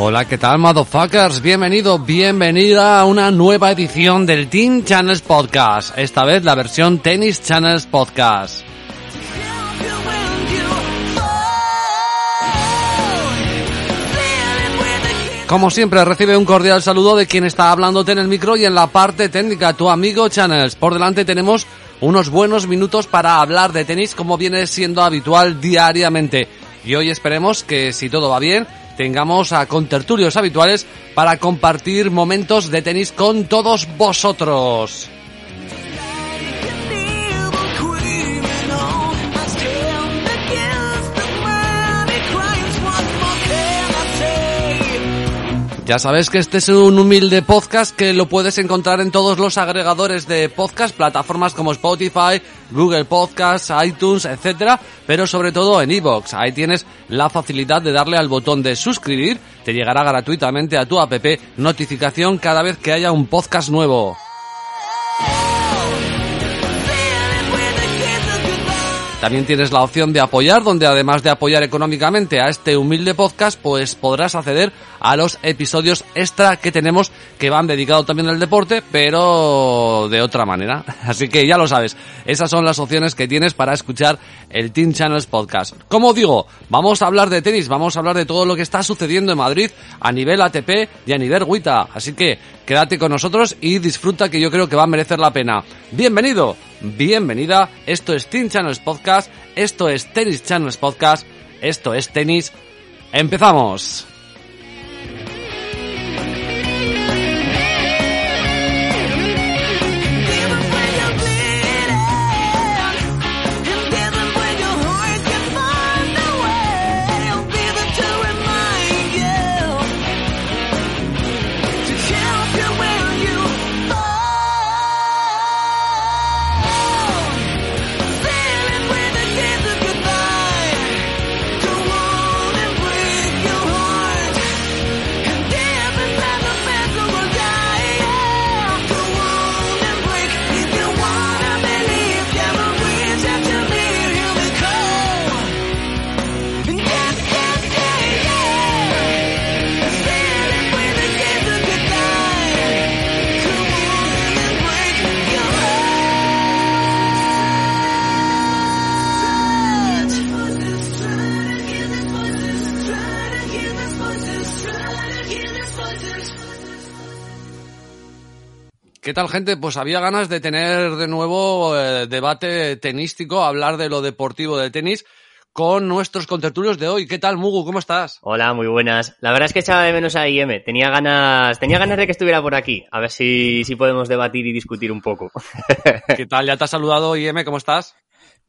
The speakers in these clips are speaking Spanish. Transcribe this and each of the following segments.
Hola, ¿qué tal, motherfuckers? Bienvenido, bienvenida a una nueva edición del Team Channels Podcast. Esta vez la versión Tennis Channels Podcast. Como siempre, recibe un cordial saludo de quien está hablándote en el micro y en la parte técnica, tu amigo Channels. Por delante tenemos unos buenos minutos para hablar de tenis como viene siendo habitual diariamente. Y hoy esperemos que, si todo va bien, tengamos a contertulios habituales para compartir momentos de tenis con todos vosotros. Ya sabes que este es un humilde podcast que lo puedes encontrar en todos los agregadores de podcast, plataformas como Spotify, Google Podcasts, iTunes, etcétera, pero sobre todo en iVoox. Ahí tienes la facilidad de darle al botón de suscribir, te llegará gratuitamente a tu app notificación cada vez que haya un podcast nuevo. También tienes la opción de apoyar, donde además de apoyar económicamente a este humilde podcast, pues podrás acceder a los episodios extra que tenemos que van dedicados también al deporte, pero de otra manera. Así que ya lo sabes, esas son las opciones que tienes para escuchar el Team Channels Podcast. Como digo, vamos a hablar de tenis, vamos a hablar de todo lo que está sucediendo en Madrid a nivel ATP y a nivel WTA. Así que quédate con nosotros y disfruta que yo creo que va a merecer la pena. Bienvenido, bienvenida. Esto es Team Channels Podcast, esto es Tennis Channels Podcast, esto es tenis. Empezamos. ¿Qué tal, gente? Pues había ganas de tener de nuevo eh, debate tenístico, hablar de lo deportivo de tenis con nuestros contertulios de hoy. ¿Qué tal, Mugu? ¿Cómo estás? Hola, muy buenas. La verdad es que echaba de menos a IM. Tenía ganas, tenía ganas de que estuviera por aquí. A ver si, si podemos debatir y discutir un poco. ¿Qué tal? ¿Ya te has saludado, IM? ¿Cómo estás?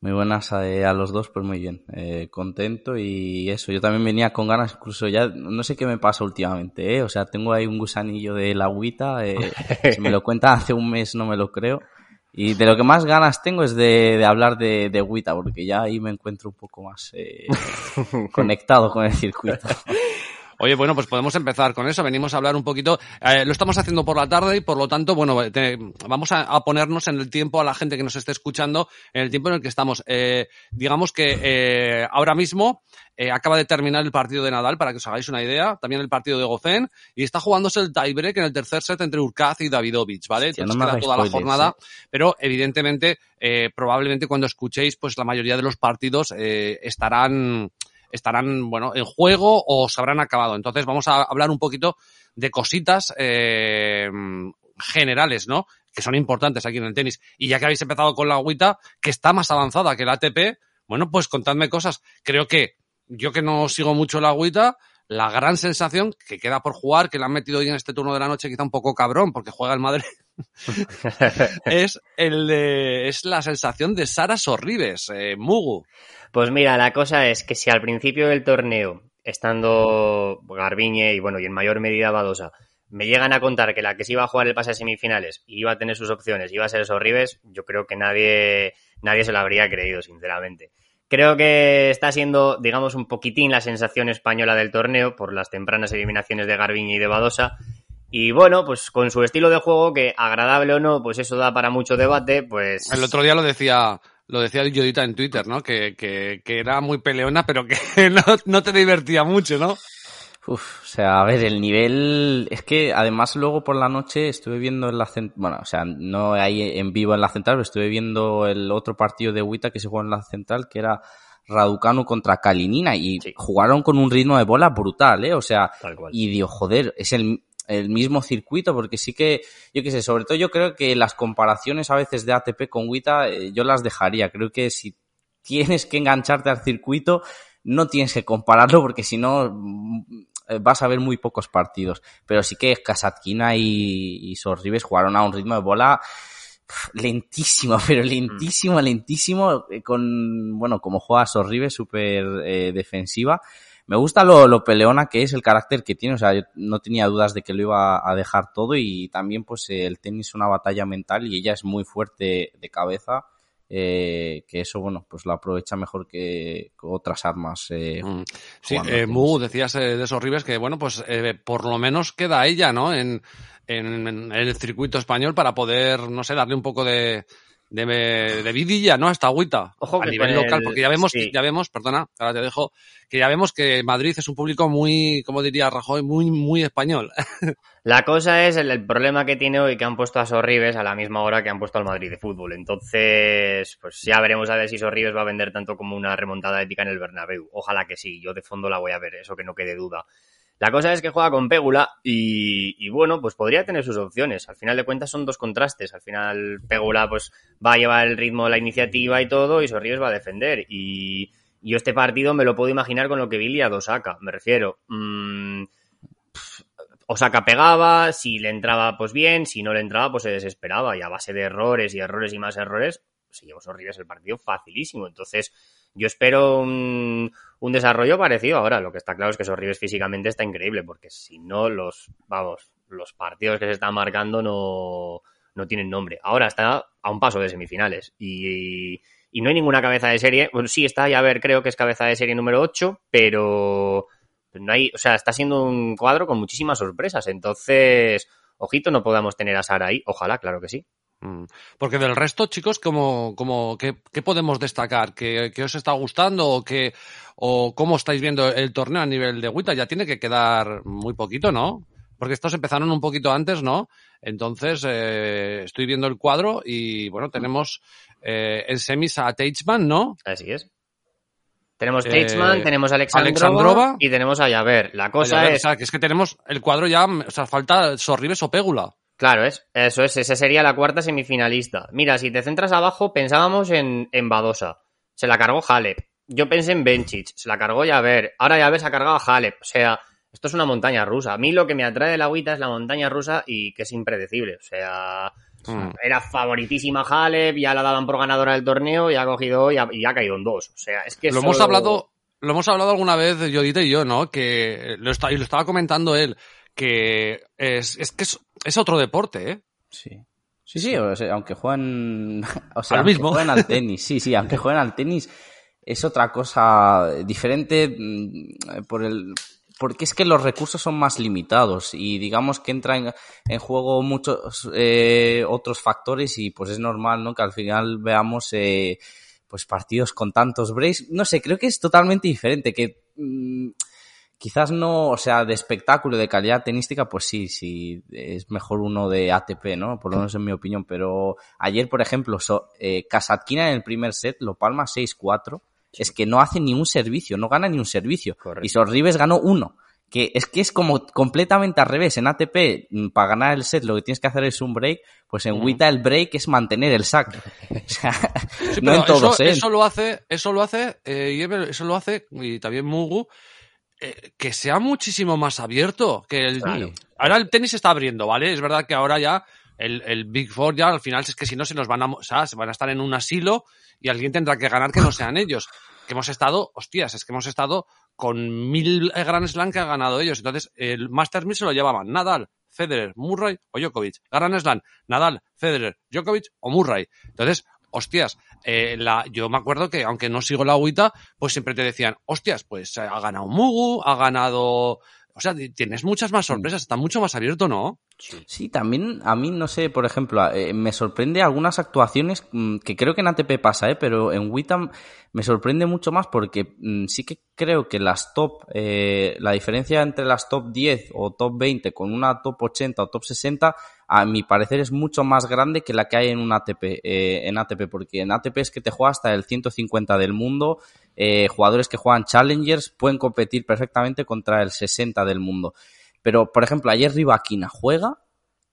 Muy buenas a, a los dos, pues muy bien. Eh, contento y eso. Yo también venía con ganas, incluso ya no sé qué me pasa últimamente, ¿eh? O sea, tengo ahí un gusanillo de la agüita. Eh, si me lo cuenta hace un mes, no me lo creo. Y de lo que más ganas tengo es de, de hablar de, de Wita, porque ya ahí me encuentro un poco más eh, conectado con el circuito. Oye, bueno, pues podemos empezar con eso. Venimos a hablar un poquito. Eh, lo estamos haciendo por la tarde y por lo tanto, bueno, te, vamos a, a, ponernos en el tiempo a la gente que nos esté escuchando, en el tiempo en el que estamos. Eh, digamos que eh, ahora mismo acaba de terminar el partido de Nadal, para que os hagáis una idea. También el partido de Gofen y está jugándose el tiebreak en el tercer set entre Urkaz y Davidovich, ¿vale? Hostia, no queda toda la jornada, pero evidentemente, probablemente cuando escuchéis, pues la mayoría de los partidos estarán estarán, bueno, en juego o se habrán acabado. Entonces vamos a hablar un poquito de cositas eh, generales, ¿no? Que son importantes aquí en el tenis. Y ya que habéis empezado con la agüita, que está más avanzada que el ATP, bueno, pues contadme cosas. Creo que yo que no sigo mucho la agüita, la gran sensación que queda por jugar, que le han metido hoy en este turno de la noche, quizá un poco cabrón, porque juega el Madrid, es el de, es la sensación de Sara Sorribes, eh, Mugu. Pues mira, la cosa es que si al principio del torneo, estando Garbiñe y bueno, y en mayor medida Badosa, me llegan a contar que la que se iba a jugar el pase a semifinales y iba a tener sus opciones, iba a ser Sorribes, yo creo que nadie, nadie se lo habría creído, sinceramente. Creo que está siendo, digamos, un poquitín la sensación española del torneo por las tempranas eliminaciones de Garbiñe y de Badosa. Y bueno, pues con su estilo de juego, que agradable o no, pues eso da para mucho debate, pues... El otro día lo decía, lo decía Yodita en Twitter, ¿no? Que, que, que era muy peleona, pero que no, no, te divertía mucho, ¿no? Uf, o sea, a ver, el nivel... Es que además luego por la noche estuve viendo en la central... Bueno, o sea, no ahí en vivo en la central, pero estuve viendo el otro partido de Wita que se jugó en la central, que era Raducanu contra Kalinina, y sí. jugaron con un ritmo de bola brutal, ¿eh? O sea, y digo, joder, es el el mismo circuito, porque sí que, yo qué sé, sobre todo yo creo que las comparaciones a veces de ATP con Wita, eh, yo las dejaría. Creo que si tienes que engancharte al circuito, no tienes que compararlo, porque si no, vas a ver muy pocos partidos. Pero sí que Kasatkina y, y Sorribes jugaron a un ritmo de bola lentísimo, pero lentísimo, lentísimo, con, bueno, como juega Sorribes, súper eh, defensiva me gusta lo, lo, peleona que es, el carácter que tiene, o sea, yo no tenía dudas de que lo iba a dejar todo y también pues el tenis es una batalla mental y ella es muy fuerte de cabeza, eh, que eso, bueno, pues lo aprovecha mejor que, otras armas. Eh, mm. Sí, eh, Mu, decías eh, de esos Ribes que, bueno, pues eh, por lo menos queda ella, ¿no? En, en, en el circuito español para poder, no sé, darle un poco de de, de vidilla, ¿no? Hasta agüita. Ojo a nivel el... local, porque ya vemos, sí. ya vemos, perdona, ahora te dejo, que ya vemos que Madrid es un público muy, como diría Rajoy, muy, muy español. La cosa es el, el, problema que tiene hoy que han puesto a Sorribes a la misma hora que han puesto al Madrid de fútbol. Entonces, pues ya veremos a ver si Sorribes va a vender tanto como una remontada épica en el Bernabéu. Ojalá que sí, yo de fondo la voy a ver, eso que no quede duda. La cosa es que juega con Pégula y, bueno, pues podría tener sus opciones. Al final de cuentas son dos contrastes. Al final Pégula pues va a llevar el ritmo de la iniciativa y todo y Sorribes va a defender. Y yo este partido me lo puedo imaginar con lo que vi a Osaka. Me refiero, mmm, Osaka pegaba, si le entraba pues bien, si no le entraba pues se desesperaba y a base de errores y errores y más errores se llevó Sorribes el partido facilísimo. Entonces yo espero un, desarrollo parecido ahora. Lo que está claro es que Sorribes físicamente está increíble, porque si no, los, vamos, los partidos que se están marcando no, no tienen nombre. Ahora está a un paso de semifinales y, y no hay ninguna cabeza de serie. Bueno, sí está, ya ver, creo que es cabeza de serie número 8, pero no hay, o sea, está siendo un cuadro con muchísimas sorpresas. Entonces, ojito, no podamos tener a Sara ahí. Ojalá, claro que sí. Mm. Porque del resto, chicos, ¿cómo, cómo, qué, qué podemos destacar? ¿Qué, ¿Qué, os está gustando o, qué, o cómo estáis viendo el torneo a nivel de Wita? Ya tiene que quedar muy poquito, ¿no? Porque estos empezaron un poquito antes, ¿no? Entonces, eh, estoy viendo el cuadro y, bueno, tenemos eh, en semis a Teichmann, ¿no? Así es. Tenemos Teichmann, eh, tenemos a Alexandrova, Alexandrova, y tenemos a Javer. La cosa es... O sea, que es que tenemos el cuadro ya, o sea, falta Sorribes o Pégula. Claro, es, eso es, esa sería la cuarta semifinalista. Mira, si te centras abajo, pensábamos en, en Badosa. Se la cargó Halep. Yo pensé en Benchich, se la cargó Yaver. Ahora Yaver se ha cargado a Halep. O sea, esto es una montaña rusa. A mí lo que me atrae de la agüita es la montaña rusa y que es impredecible. O sea, Mm. era favoritísima Halep, ya la daban por ganadora del torneo y ha cogido y ha, y ha caído en dos. O sea, es que Lo hemos hablado, lo hemos hablado alguna vez, Yodita y yo, ¿no? Que lo está, y lo estaba comentando él, que es, es que es, es otro deporte, ¿eh? Sí. Sí, sí, o sea, aunque juegan, o sea, Al aunque mismo. juegan al tenis, sí, sí, aunque jueguen al tenis es otra cosa diferente mm, por el porque es que los recursos son más limitados y digamos que entran en, en juego muchos eh, otros factores y pues es normal, ¿no? Que al final veamos eh, pues partidos con tantos breaks. No sé, creo que es totalmente diferente, que mm, quizás no, o sea, de espectáculo, de calidad tenística, pues sí, sí, es mejor uno de ATP, ¿no? Por lo menos en mi opinión. Pero ayer, por ejemplo, so, eh, Kasatkina en el primer set lo palma 6-4. Es que no hace ni un servicio, no gana ni un servicio. Correcto. Y Sorribes ganó uno. Que es que es como completamente al revés. En ATP, mm, para ganar el set, lo que tienes que hacer es un break. Pues en. WTA el break es mantener el sack. O sea, Sí, no en todos, eso, ¿eh? eso lo hace, eso lo hace, eh, eso lo hace, y también Mugu, eh, que sea muchísimo más abierto que el Claro. Ahora el tenis se está abriendo, ¿vale? Es verdad que ahora ya el, el Big Four ya al final es que si no se nos van a, o sea, se van a estar en un asilo y alguien tendrá que ganar que no sean ellos. Que hemos estado, hostias, es que hemos estado con mil Grand Slam que han ganado ellos. Entonces, el Masters 1000 se lo llevaban Nadal, Federer, Murray o Djokovic. Grand Slam, Nadal, Federer, Djokovic o Murray. Entonces, hostias, eh, la, yo me acuerdo que aunque no sigo la agüita, pues siempre te decían, hostias, pues ha ganado Mugu, ha ganado... O sea, tienes muchas más sorpresas, está mucho más abierto, ¿no? Sí, también a mí, no sé, por ejemplo, eh, me sorprende algunas actuaciones mm, que creo que en ATP pasa, ¿eh? pero en Witam me sorprende mucho más porque mm, sí que creo que las top, eh, la diferencia entre las top 10 o top 20 con una top 80 o top 60, a mi parecer es mucho más grande que la que hay en un ATP, eh, en ATP, porque en ATP es que te juega hasta el 150 del mundo, eh, jugadores que juegan Challengers pueden competir perfectamente contra el 60 del mundo. Pero, por ejemplo, ayer Rivaquina juega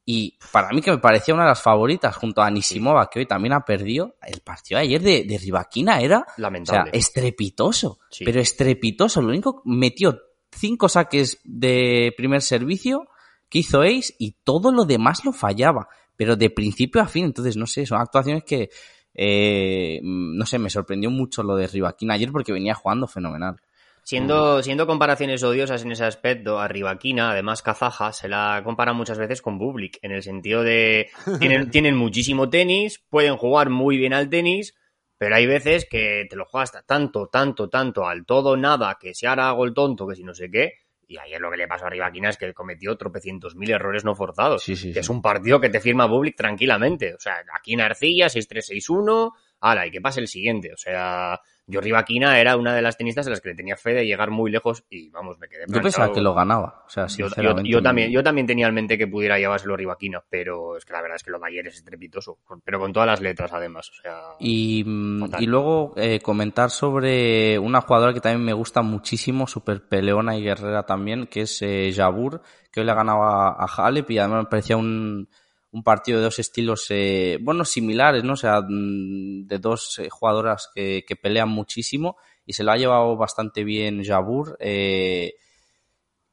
y para mí que me parecía una de las favoritas junto a Anisimova, que hoy también ha perdido, el partido de ayer de, de Rivaquina era, o sea, Lamentable. estrepitoso, Sí. pero estrepitoso. Lo único, metió cinco saques de primer servicio, que hizo Ace y todo lo demás lo fallaba, pero de principio a fin. Entonces, no sé, son actuaciones que, eh, no sé, me sorprendió mucho lo de Rivaquina ayer porque venía jugando fenomenal. Siendo, siendo comparaciones odiosas en ese aspecto, a Rivaquina, además kazaja, se la compara muchas veces con Bublik, en el sentido de tienen, tienen muchísimo tenis, pueden jugar muy bien al tenis, pero hay veces que te lo juegas hasta tanto, tanto, tanto al todo, nada, que si ahora hago el tonto, que si no sé qué. Y ayer lo que le pasó a Rivaquina es que cometió tropecientos mil errores no forzados. Sí, sí, que sí. es un partido que te firma Bublik tranquilamente. O sea, aquí en Arcilla, 6-3-6-1, ala, y que pase el siguiente. O sea, yo Rivaquina era una de las tenistas a las que le tenía fe de llegar muy lejos y vamos, me quedé Yo pensaba que lo ganaba. O sea, Yo, yo- yo también, yo también tenía en mente que pudiera llevárselo Rivaquina, pero es que la verdad es que lo de ayer es estrepitoso. Pero con todas las letras, además. O sea, Y, mm, y luego eh, comentar sobre una jugadora que también me gusta muchísimo, súper peleona y guerrera también, que es eh, Jabur, que hoy le ganaba a Halep y además me parecía un, un partido de dos estilos, eh, bueno, similares, ¿no? O sea, mm, de dos eh, jugadoras que, que pelean muchísimo y se lo ha llevado bastante bien Jabur. Eh,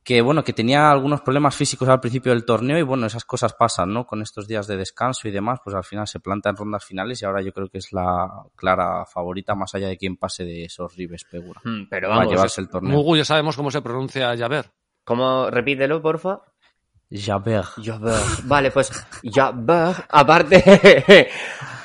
que bueno, que tenía algunos problemas físicos al principio del torneo y bueno, esas cosas pasan, ¿no? Con estos días de descanso y demás, pues al final se planta en rondas finales y ahora yo creo que es la clara favorita más allá de quien pase de esos Rives Pegura. hmm, pero Va a vamos, llevarse el torneo. Mugu ya sabemos cómo se pronuncia Javer. ¿cómo? Repítelo, porfa. Jaber. Javert. Vale, pues Javert, aparte,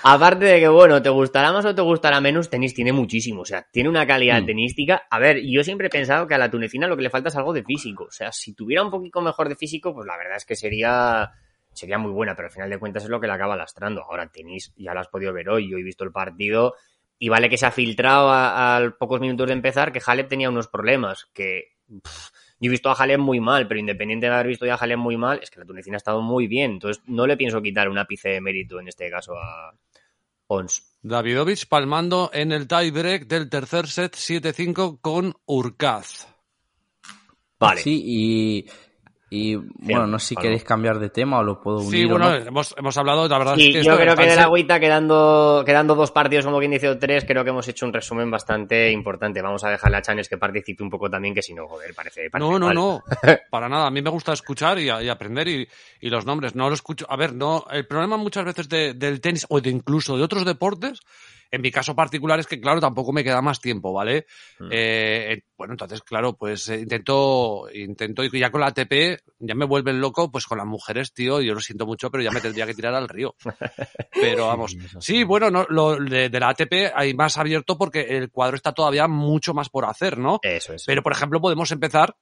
aparte de que, bueno, te gustará más o te gustará menos, tenis tiene muchísimo, o sea, tiene una calidad Mm. tenística. A ver, yo siempre he pensado que a la tunecina lo que le falta es algo de físico, o sea, si tuviera un poquito mejor de físico, pues la verdad es que sería sería muy buena, pero al final de cuentas es lo que la acaba lastrando. Ahora, tenis, ya lo has podido ver hoy, yo he visto el partido y vale que se ha filtrado a, a pocos minutos de empezar que Halep tenía unos problemas, que pff, yo he visto a Halep muy mal, pero independiente de haber visto ya a Halep muy mal, es que la tunecina ha estado muy bien. Entonces no le pienso quitar un ápice de mérito en este caso a Ons. Davidovich palmando en el tiebreak del tercer set 7-5 con Urkaz. Vale. Sí, y Y bueno, no sé si queréis cambiar de tema o lo puedo unir. Sí, bueno, no. hemos, hemos hablado, la verdad Sí, es que yo creo que de la agüita, quedando, quedando dos partidos, como quien dice, o tres, creo que hemos hecho un resumen bastante importante. Vamos a dejarle a Chanes que participe un poco también, que si no, joder, parece. parece No, no, mal. no, para nada. A mí me gusta escuchar y, y aprender y, y los nombres. No lo escucho. A ver, no. El problema muchas veces de- del tenis o de incluso de otros deportes, en mi caso particular es que, claro, tampoco me queda más tiempo, ¿vale? Mm. Eh, bueno, entonces, claro, pues eh, intento, intento y ya con la ATP ya me vuelven loco, pues con las mujeres, tío. Yo lo siento mucho, pero ya me tendría que tirar al río. Pero vamos. Sí, bueno, no, lo de, de la ATP hay más abierto porque el cuadro está todavía mucho más por hacer, ¿no? Eso es. Pero, por ejemplo, podemos empezar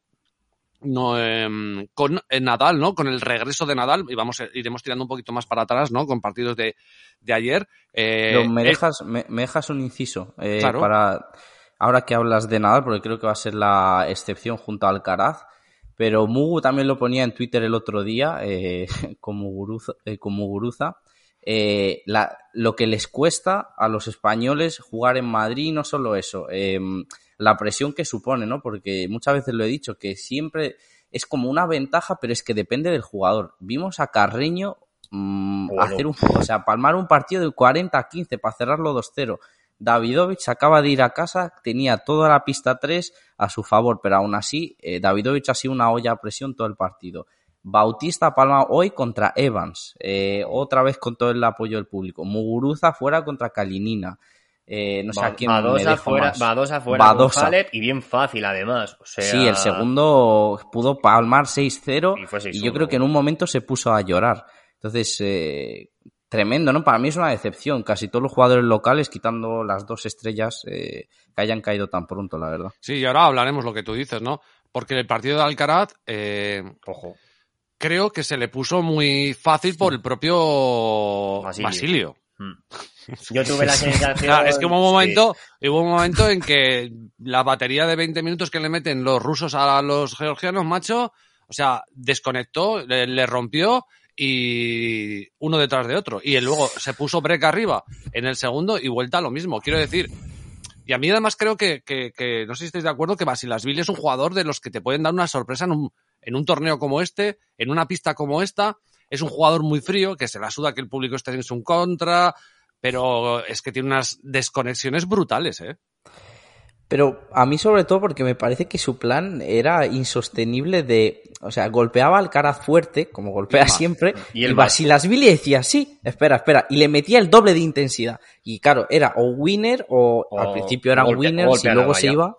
no, em, con eh, Nadal, ¿no? Con el regreso de Nadal, y vamos, eh, iremos tirando un poquito más para atrás, ¿no? Con partidos de, de ayer. Eh, Pero me eh, dejas, me, me dejas un inciso eh, Claro. para ahora que hablas de Nadal, porque creo que va a ser la excepción junto a Alcaraz. Pero Mugu también lo ponía en Twitter el otro día, eh, eh, con Muguruza. Eh, la- lo que les cuesta a los españoles jugar en Madrid, no solo eso, eh, la presión que supone, ¿no? Porque muchas veces lo he dicho, que siempre es como una ventaja, pero es que depende del jugador. Vimos a Carreño mm, Bueno. hacer un, o sea, palmar un partido de 40 a 15 para cerrarlo 2-0. Davidovich acaba de ir a casa, tenía toda la pista 3 a su favor, pero aún así, eh, Davidovich ha sido una olla a presión todo el partido. Bautista palma hoy contra Evans, eh, otra vez con todo el apoyo del público. Muguruza fuera contra Kalinina. Eh, no sé a quién me Badosa dejo fuera, más. Badosa fuera Badosa. con Halep y bien fácil además. O sea, Sí, el segundo pudo palmar 6-0 Y fue 6-1. y yo creo que en un momento se puso a llorar. Entonces, eh, tremendo, ¿no? Para mí es una decepción. Casi todos los jugadores locales, quitando las dos estrellas, eh, que hayan caído tan pronto, la verdad. Sí, y ahora hablaremos lo que tú dices, ¿no? Porque el partido de Alcaraz, eh, Ojo. creo que se le puso muy fácil por el propio Basilio. Basilio. Mm. Yo tuve la sensación. Ah, es que hubo un sí. momento, hubo un momento en que la batería de 20 minutos que le meten los rusos a los georgianos, macho, o sea, desconectó, le, le rompió y uno detrás de otro. Y él luego se puso break arriba en el segundo y vuelta a lo mismo. Quiero decir, y a mí además creo que, que, que no sé si estáis de acuerdo, que Basilasvili es un jugador de los que te pueden dar una sorpresa en un, en un torneo como este, en una pista como esta. Es un jugador muy frío, que se la suda que el público esté en su contra, pero es que tiene unas desconexiones brutales, ¿eh? Pero a mí sobre todo porque me parece que su plan era insostenible de... O sea, golpeaba al cara fuerte, como golpea más. siempre, Y y, el. Basilasvili decía, sí, espera, espera, y le metía el doble de intensidad. Y claro, era o winner o, O al principio eran golpe- y a la luego se iba...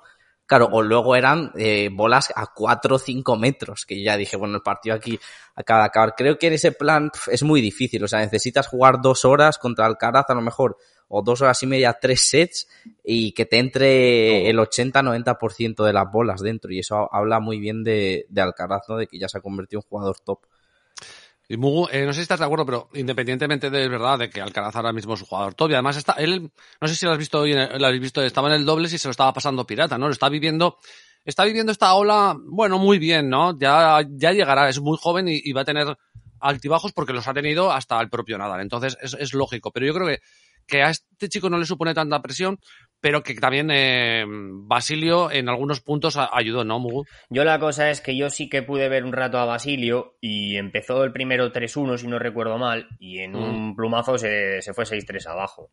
Claro, o luego eran eh, bolas a 4 o 5 metros, que ya dije, bueno, el partido aquí acaba de acabar. Creo que en ese plan es muy difícil, o sea, necesitas jugar dos horas contra Alcaraz a lo mejor, o dos horas y media, tres sets, y que te entre el 80-90% de las bolas dentro. Y eso habla muy bien de, de Alcaraz, ¿no? De que ya se ha convertido en un jugador top. Y Mugu, eh, no sé si estás de acuerdo, pero independientemente de verdad de que Alcaraz ahora mismo es jugador top, y además está, él, no sé si lo has visto hoy, lo habéis visto, estaba en el doble y se lo estaba pasando pirata, ¿no? Lo está viviendo, está viviendo esta ola, bueno, muy bien, ¿no? Ya, ya llegará, es muy joven y, y va a tener altibajos porque los ha tenido hasta el propio Nadal. Entonces es, es lógico, pero yo creo que, que a este chico no le supone tanta presión, pero que también eh, Basilio en algunos puntos ayudó, ¿no, Mugu? Yo la cosa es que yo sí que pude ver un rato a Basilio y empezó el primero 3-1, si no recuerdo mal, y en un plumazo se, se fue 6-3 abajo.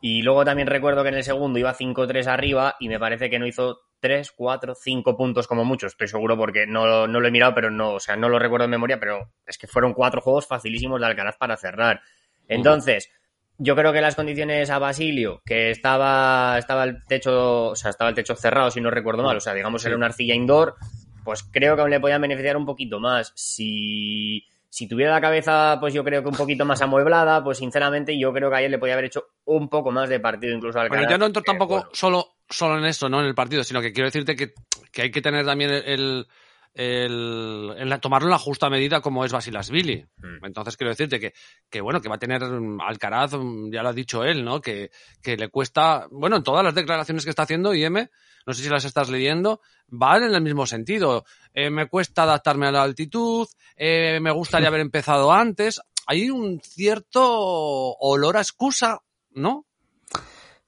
Y luego también recuerdo que en el segundo iba 5-3 arriba y me parece que no hizo 3, 4, 5 puntos como mucho. Estoy seguro porque no, no lo he mirado, pero no, o sea, no lo recuerdo en memoria, pero es que fueron cuatro juegos facilísimos de Alcaraz para cerrar. Entonces, yo creo que las condiciones a Basilio, que estaba, estaba el techo, o sea, estaba el techo cerrado, si no recuerdo mal, o sea, digamos era una arcilla indoor, pues creo que aún le podían beneficiar un poquito más. Si, si tuviera la cabeza, pues yo creo que un poquito más amueblada, pues sinceramente yo creo que ayer le podía haber hecho un poco más de partido incluso al Bueno, yo no entro tampoco solo, solo en eso, ¿no? En el partido, sino que quiero decirte que, que hay que tener también el, el, el tomarlo en la justa medida como es Basilasvili. Entonces quiero decirte que, que bueno, que va a tener mm, Alcaraz, mm, ya lo ha dicho él, ¿no? Que, que le cuesta, bueno, en todas las declaraciones que está haciendo IM, no sé si las estás leyendo, van en el mismo sentido. Eh, me cuesta adaptarme a la altitud, eh, me gustaría haber empezado antes. Hay un cierto olor a excusa, ¿no?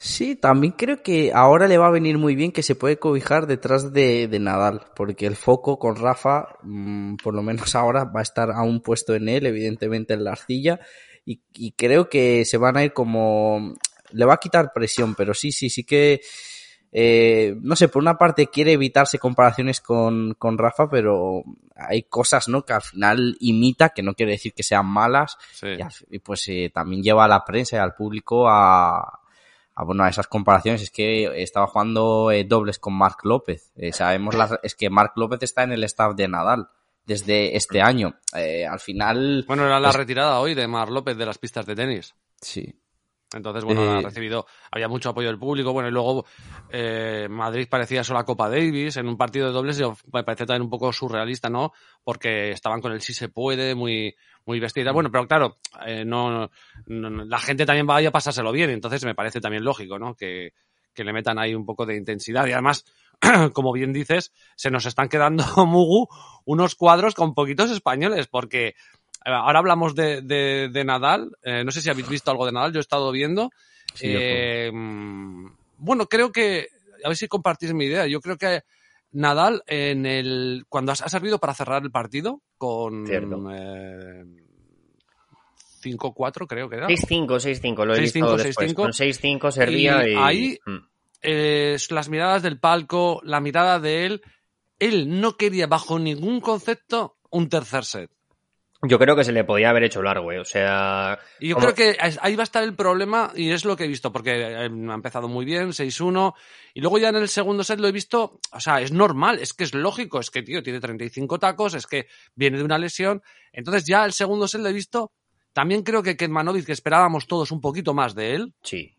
Sí, también creo que ahora le va a venir muy bien que se puede cobijar detrás de, de Nadal, porque el foco con Rafa, mm, por lo menos ahora, va a estar aún puesto en él, evidentemente en la arcilla, y, y creo que se van a ir como... Le va a quitar presión, pero sí, sí, sí que... eh, no sé, por una parte quiere evitarse comparaciones con, con Rafa, pero hay cosas, ¿no? Que al final imita, que no quiere decir que sean malas, Sí. y, al- y pues eh, también lleva a la prensa y al público a, bueno, a esas comparaciones. Es que estaba jugando eh, dobles con Marc López. Eh, sabemos las, es que Marc López está en el staff de Nadal desde este año. Eh, al final, Bueno, era la Pues- retirada hoy de Mar López de las pistas de tenis. sí. Entonces, bueno, ha Eh, recibido, había mucho apoyo del público. Bueno, y luego eh, Madrid parecía eso la Copa Davis en un partido de dobles. me parece también un poco surrealista, ¿no? Porque estaban con el sí se puede, muy, muy vestida. Bueno, pero claro, eh, no, no- la gente también vaya a pasárselo bien. Entonces, me parece también lógico, ¿no? Que, que le metan ahí un poco de intensidad. Y además, como bien dices, se nos están quedando, Mugu, unos cuadros con poquitos españoles, porque ahora hablamos de, de, de Nadal. Eh, no sé si habéis visto algo de Nadal, yo he estado viendo. Sí, Eh, mm, bueno, creo que, a ver si compartís mi idea, yo creo que Nadal en el cuando ha, servido para cerrar el partido con eh, 5-4 creo que era. 6-5, 6-5, lo he 6-5, visto después. 6-5. Con 6-5 servía Y y... ahí- Mm. eh, las miradas del palco, la mirada de él, él no quería bajo ningún concepto un tercer set. Yo creo que se le podía haber hecho largo, ¿eh? O sea... Y yo como- creo que ahí va a estar el problema y es lo que he visto, porque eh, ha empezado muy bien, 6-1, y luego ya en el segundo set lo he visto, o sea, es normal, es que es lógico, es que, tío, tiene 35 tacos, es que viene de una lesión, entonces ya el segundo set lo he visto, también creo que Ketmanovic, que esperábamos todos un poquito más de él, Sí.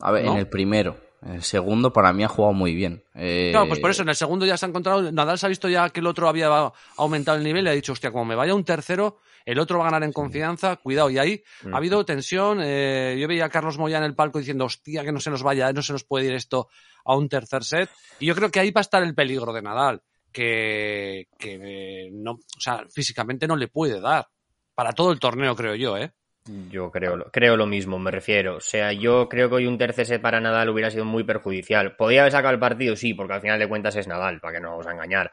A ver, ¿No? en el primero. El segundo para mí ha jugado muy bien. Eh, Claro, pues por eso en el segundo ya se ha encontrado. Nadal se ha visto ya que el otro había aumentado el nivel y ha dicho, hostia, como me vaya un tercero, el otro va a ganar en confianza, cuidado. Y ahí Mm. ha habido tensión. eh, yo veía a Carlos Moya en el palco diciendo, hostia, que no se nos vaya, no se nos puede ir esto a un tercer set. Y yo creo que ahí va a estar el peligro de Nadal, que, que eh, no, o sea, físicamente no le puede dar. Para todo el torneo, creo yo, ¿eh? Yo creo, creo lo mismo, me refiero. O sea, yo creo que hoy un tercer set para Nadal hubiera sido muy perjudicial. ¿Podía haber sacado el partido? Sí, porque al final de cuentas es Nadal, para que no vamos a engañar.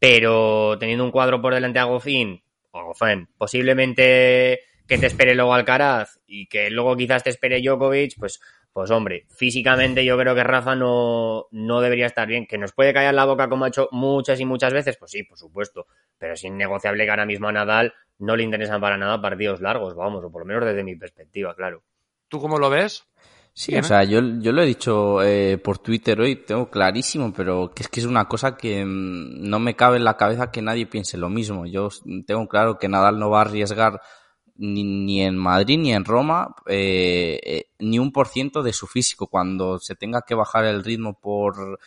Pero teniendo un cuadro por delante a Goffin, posiblemente que te espere luego Alcaraz y que luego quizás te espere Djokovic, pues, pues hombre, físicamente yo creo que Rafa no, no debería estar bien. Que nos puede callar la boca como ha hecho muchas y muchas veces, pues sí, por supuesto. Pero es innegociable que ahora mismo a Nadal no le interesan para nada partidos largos, vamos, o por lo menos desde mi perspectiva, claro. ¿Tú cómo lo ves? Sí, o sea, yo, yo lo he dicho eh, por Twitter hoy, tengo clarísimo, pero que es que es una cosa que mm, no me cabe en la cabeza que nadie piense lo mismo. Yo tengo claro que Nadal no va a arriesgar ni, ni en Madrid ni en Roma eh, eh, ni un por ciento de su físico. Cuando se tenga que bajar el ritmo por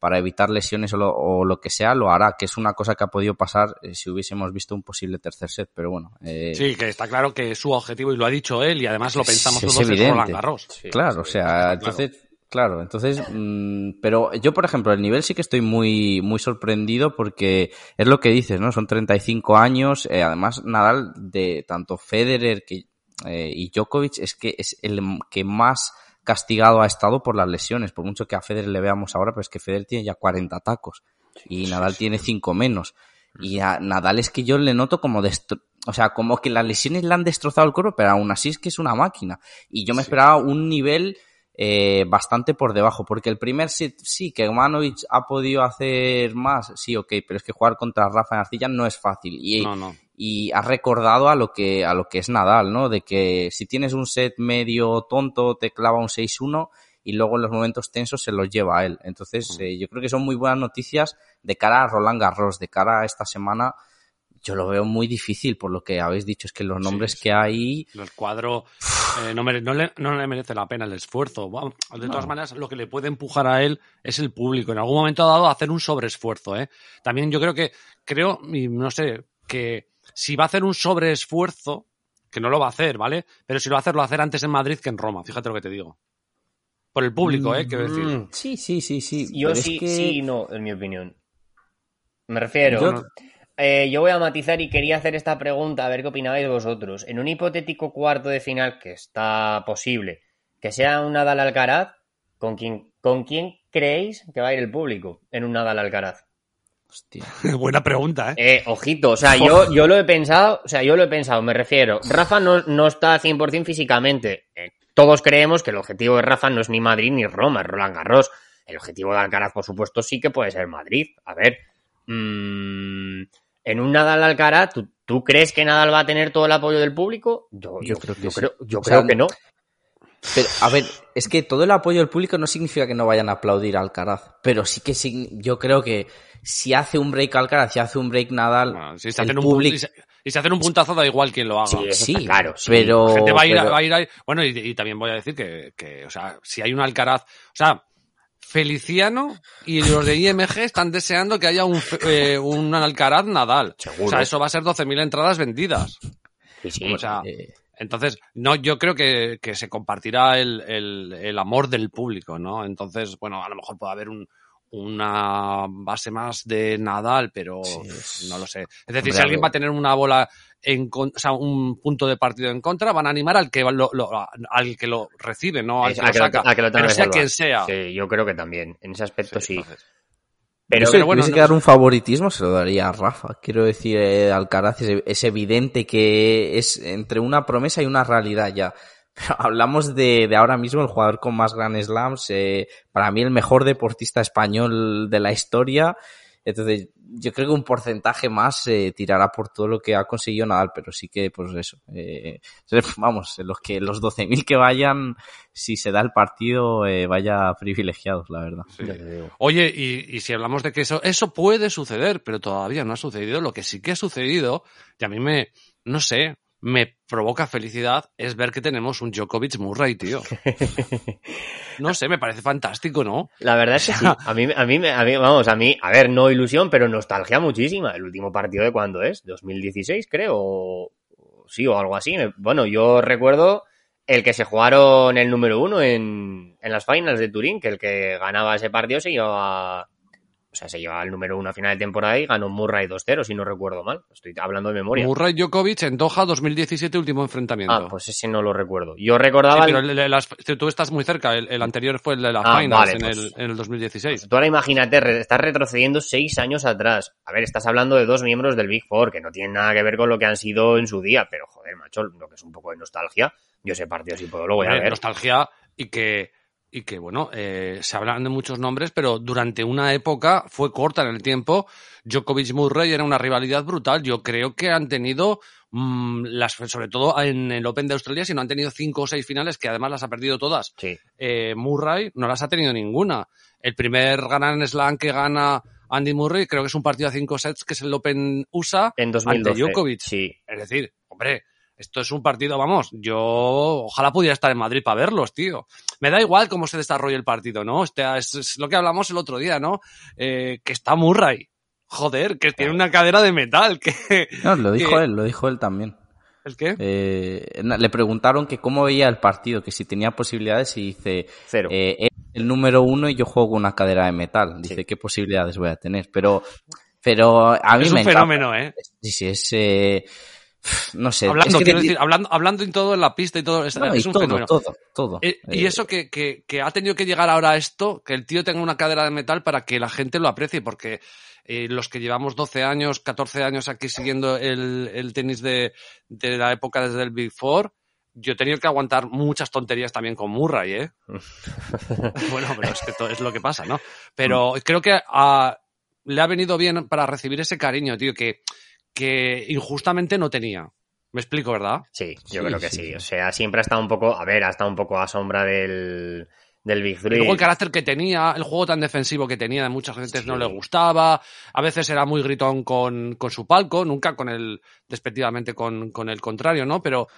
para evitar lesiones o lo, o lo que sea, lo hará, que es una cosa que ha podido pasar eh, si hubiésemos visto un posible tercer set, pero bueno. eh, Sí, que está claro que es su objetivo y lo ha dicho él y además lo pensamos es todos en. Roland Garros. Claro, o sea, claro. entonces, claro, entonces, mm, pero yo, por ejemplo, el nivel sí que estoy muy, muy sorprendido porque es lo que dices, ¿no? Son 35 años, eh, además Nadal de tanto Federer que, eh, y Djokovic es que es el que más castigado ha estado por las lesiones, por mucho que a Federer le veamos ahora, pero es que Federer tiene ya 40 tacos y Nadal tiene 5 menos. Y a Nadal es que yo le noto como destro- o sea, como que las lesiones le han destrozado el cuerpo, pero aún así es que es una máquina. Y yo me esperaba un nivel eh, bastante por debajo, porque el primer set sí, que Manovic ha podido hacer más, sí, ok, pero es que jugar contra Rafa en arcilla no es fácil. Y, No, no. Y ha recordado a lo que a lo que es Nadal, ¿no? De que si tienes un set medio tonto te clava un 6-1 y luego en los momentos tensos se los lleva a él. Entonces, Mm. eh, yo creo que son muy buenas noticias de cara a Roland Garros, de cara a esta semana. Yo lo veo muy difícil por lo que habéis dicho, es que los nombres sí. que hay El cuadro eh, no, mere- no le, no le merece la pena el esfuerzo. De todas No. maneras, lo que le puede empujar a él es el público. En algún momento dado hacer un sobreesfuerzo. ¿eh? También yo creo que, creo, y no sé, que si va a hacer un sobreesfuerzo, que no lo va a hacer, ¿vale? Pero si lo va a hacer, lo va a hacer antes en Madrid que en Roma. Fíjate lo que te digo. Por el público, ¿eh? Quiero decir. Mm, Sí, sí, sí, sí. Yo pero es sí, que- sí y no, en mi opinión. Me refiero. Yo- eh, yo voy a matizar y quería hacer esta pregunta, a ver qué opinabais vosotros. En un hipotético cuarto de final que está posible, que sea un Nadal Alcaraz, ¿Con quién, ¿Con quién creéis que va a ir el público en un Nadal Alcaraz? Hostia. Buena pregunta, ¿eh? Eh, ojito, o sea, yo, yo lo he pensado, o sea, yo lo he pensado, me refiero. Rafa no, no está 100% físicamente. Eh, todos creemos que el objetivo de Rafa no es ni Madrid ni Roma, es Roland Garros. El objetivo de Alcaraz, por supuesto, sí que puede ser Madrid. A ver, mm, en un Nadal Alcaraz, ¿tú, tú crees que Nadal va a tener todo el apoyo del público? Yo, Yo yo- creo que yo sí. creo, yo O sea, creo que no. Pero, a ver, es que todo el apoyo del público no significa que no vayan a aplaudir a Alcaraz. Pero sí que sign- yo creo que si hace un break Alcaraz, si hace un break Nadal, Bueno, si se el hacen un se, hacen puntazo, da igual quién lo haga. Sí, claro. sí. pero... La gente va a ir, a- pero- va a ir a- Bueno, y, y también voy a decir que, que, o sea, si hay un Alcaraz. O sea, Feliciano y los de IMG están deseando que haya un, eh, un Alcaraz Nadal. Seguro. O sea, eso va a ser 12.000 entradas vendidas. Sí, sí. O sea, eh, entonces, no, yo creo que, que se compartirá el, el, el amor del público, ¿no? Entonces, bueno, a lo mejor puede haber un, una base más de Nadal, pero Sí, no lo sé. Es Hombre, decir, si a alguien va a tener una bola en con- o sea, un punto de partido en contra, van a animar al que lo, lo- al que lo recibe, no al que lo saca. a que lo tenga pero que sea quien sea. Sí, yo creo que también. En ese aspecto sí. Pero, si pero bueno, tuviese no que dar un favoritismo se lo daría a Rafa. Quiero decir, eh, Alcaraz es, es evidente que es entre una promesa y una realidad ya. Hablamos de, de ahora mismo el jugador con más Grand Slams, eh, para mí el mejor deportista español de la historia. Entonces, yo creo que un porcentaje más eh, tirará por todo lo que ha conseguido Nadal, pero sí que, pues eso. eh, vamos, los que los 12.000 que vayan, si se da el partido, eh, vaya privilegiados, la verdad. sí. Oye, y, y si hablamos de que eso, eso puede suceder, pero todavía no ha sucedido, lo que sí que ha sucedido, y a mí me, no sé, me provoca felicidad, es ver que tenemos un Djokovic Murray, tío. No sé, me parece fantástico, ¿no? La verdad es que sí. A mí, a mí, me- a mí, vamos, a mí, a ver, no ilusión, pero nostalgia muchísima. El último partido de cuándo es? 2016, creo. o- Sí, o algo así. Bueno, yo recuerdo el que se jugaron el número uno en, en las finals de Turín, que el que ganaba ese partido se llevaba. O sea, se llevaba el número uno a final de temporada y ganó Murray 2-0, si no recuerdo mal. Estoy hablando de memoria. Murray Djokovic en Doha 2017, último enfrentamiento. Ah, pues ese no lo recuerdo. Yo Sí, recordaba. pero el- el- el- las- tú estás muy cerca, el, anterior fue el de las Ah, finals vale, en, pues- el, en el 2016. Tú ahora imagínate, estás retrocediendo seis años atrás. A ver, estás hablando de dos miembros del Big Four que no tienen nada que ver con lo que han sido en su día, pero joder, macho, lo que es un poco de nostalgia. Yo ese partido sí puedo, lo voy a Hombre, ver. nostalgia y que y que bueno eh, se hablan de muchos nombres pero durante una época fue corta en el tiempo. Djokovic Murray era una rivalidad brutal. Yo creo que han tenido mm, las sobre todo en el Open de Australia si no han tenido cinco o seis finales que además las ha perdido todas. Sí, eh, Murray no las ha tenido ninguna. El primer Grand Slam que gana Andy Murray creo que es un partido a cinco sets que es el Open USA en 2012. ante Djokovic. Sí, es decir, hombre, esto es un partido, vamos, yo ojalá pudiera estar en Madrid para verlos, tío. Me da igual cómo se desarrolle el partido, ¿no? Este, es, es lo que hablamos el otro día, ¿no? Eh, que está Murray. Joder, que tiene una cadera de metal, que... No, lo dijo que- él, lo dijo él también. ¿El qué? Eh, le preguntaron que cómo veía el partido, que si tenía posibilidades y dice, cero. eh, es el número uno y yo juego con una cadera de metal. Dice, Sí. ¿qué posibilidades voy a tener? Pero, pero a mí es me un encanta. fenómeno, ¿eh? Sí, sí, es, eh, no sé. Hablando, es que quiero te- decir, hablando, hablando en todo en la pista y todo, es, no, es y un todo, fenómeno. todo, todo. Eh, y Eh, eso que, que, que ha tenido que llegar ahora a esto, que el tío tenga una cadera de metal para que la gente lo aprecie, porque eh, los que llevamos 12 años, 14 años aquí siguiendo el, el tenis de, de la época desde el Big Four, yo he tenido que aguantar muchas tonterías también con Murray, ¿eh? bueno, pero es que todo es lo que pasa, ¿no? Pero creo que a- le ha venido bien para recibir ese cariño, tío, que, que injustamente no tenía. Me explico, ¿verdad? Sí, yo Sí, creo que sí. O sea, siempre ha estado un poco, a ver, ha estado un poco a sombra del, del Big Y Three. luego el carácter que tenía, el juego tan defensivo que tenía, de muchas Sí. no le gustaba, a veces era muy gritón con, con su palco, nunca con el, despectivamente con, con el contrario, ¿no? Pero,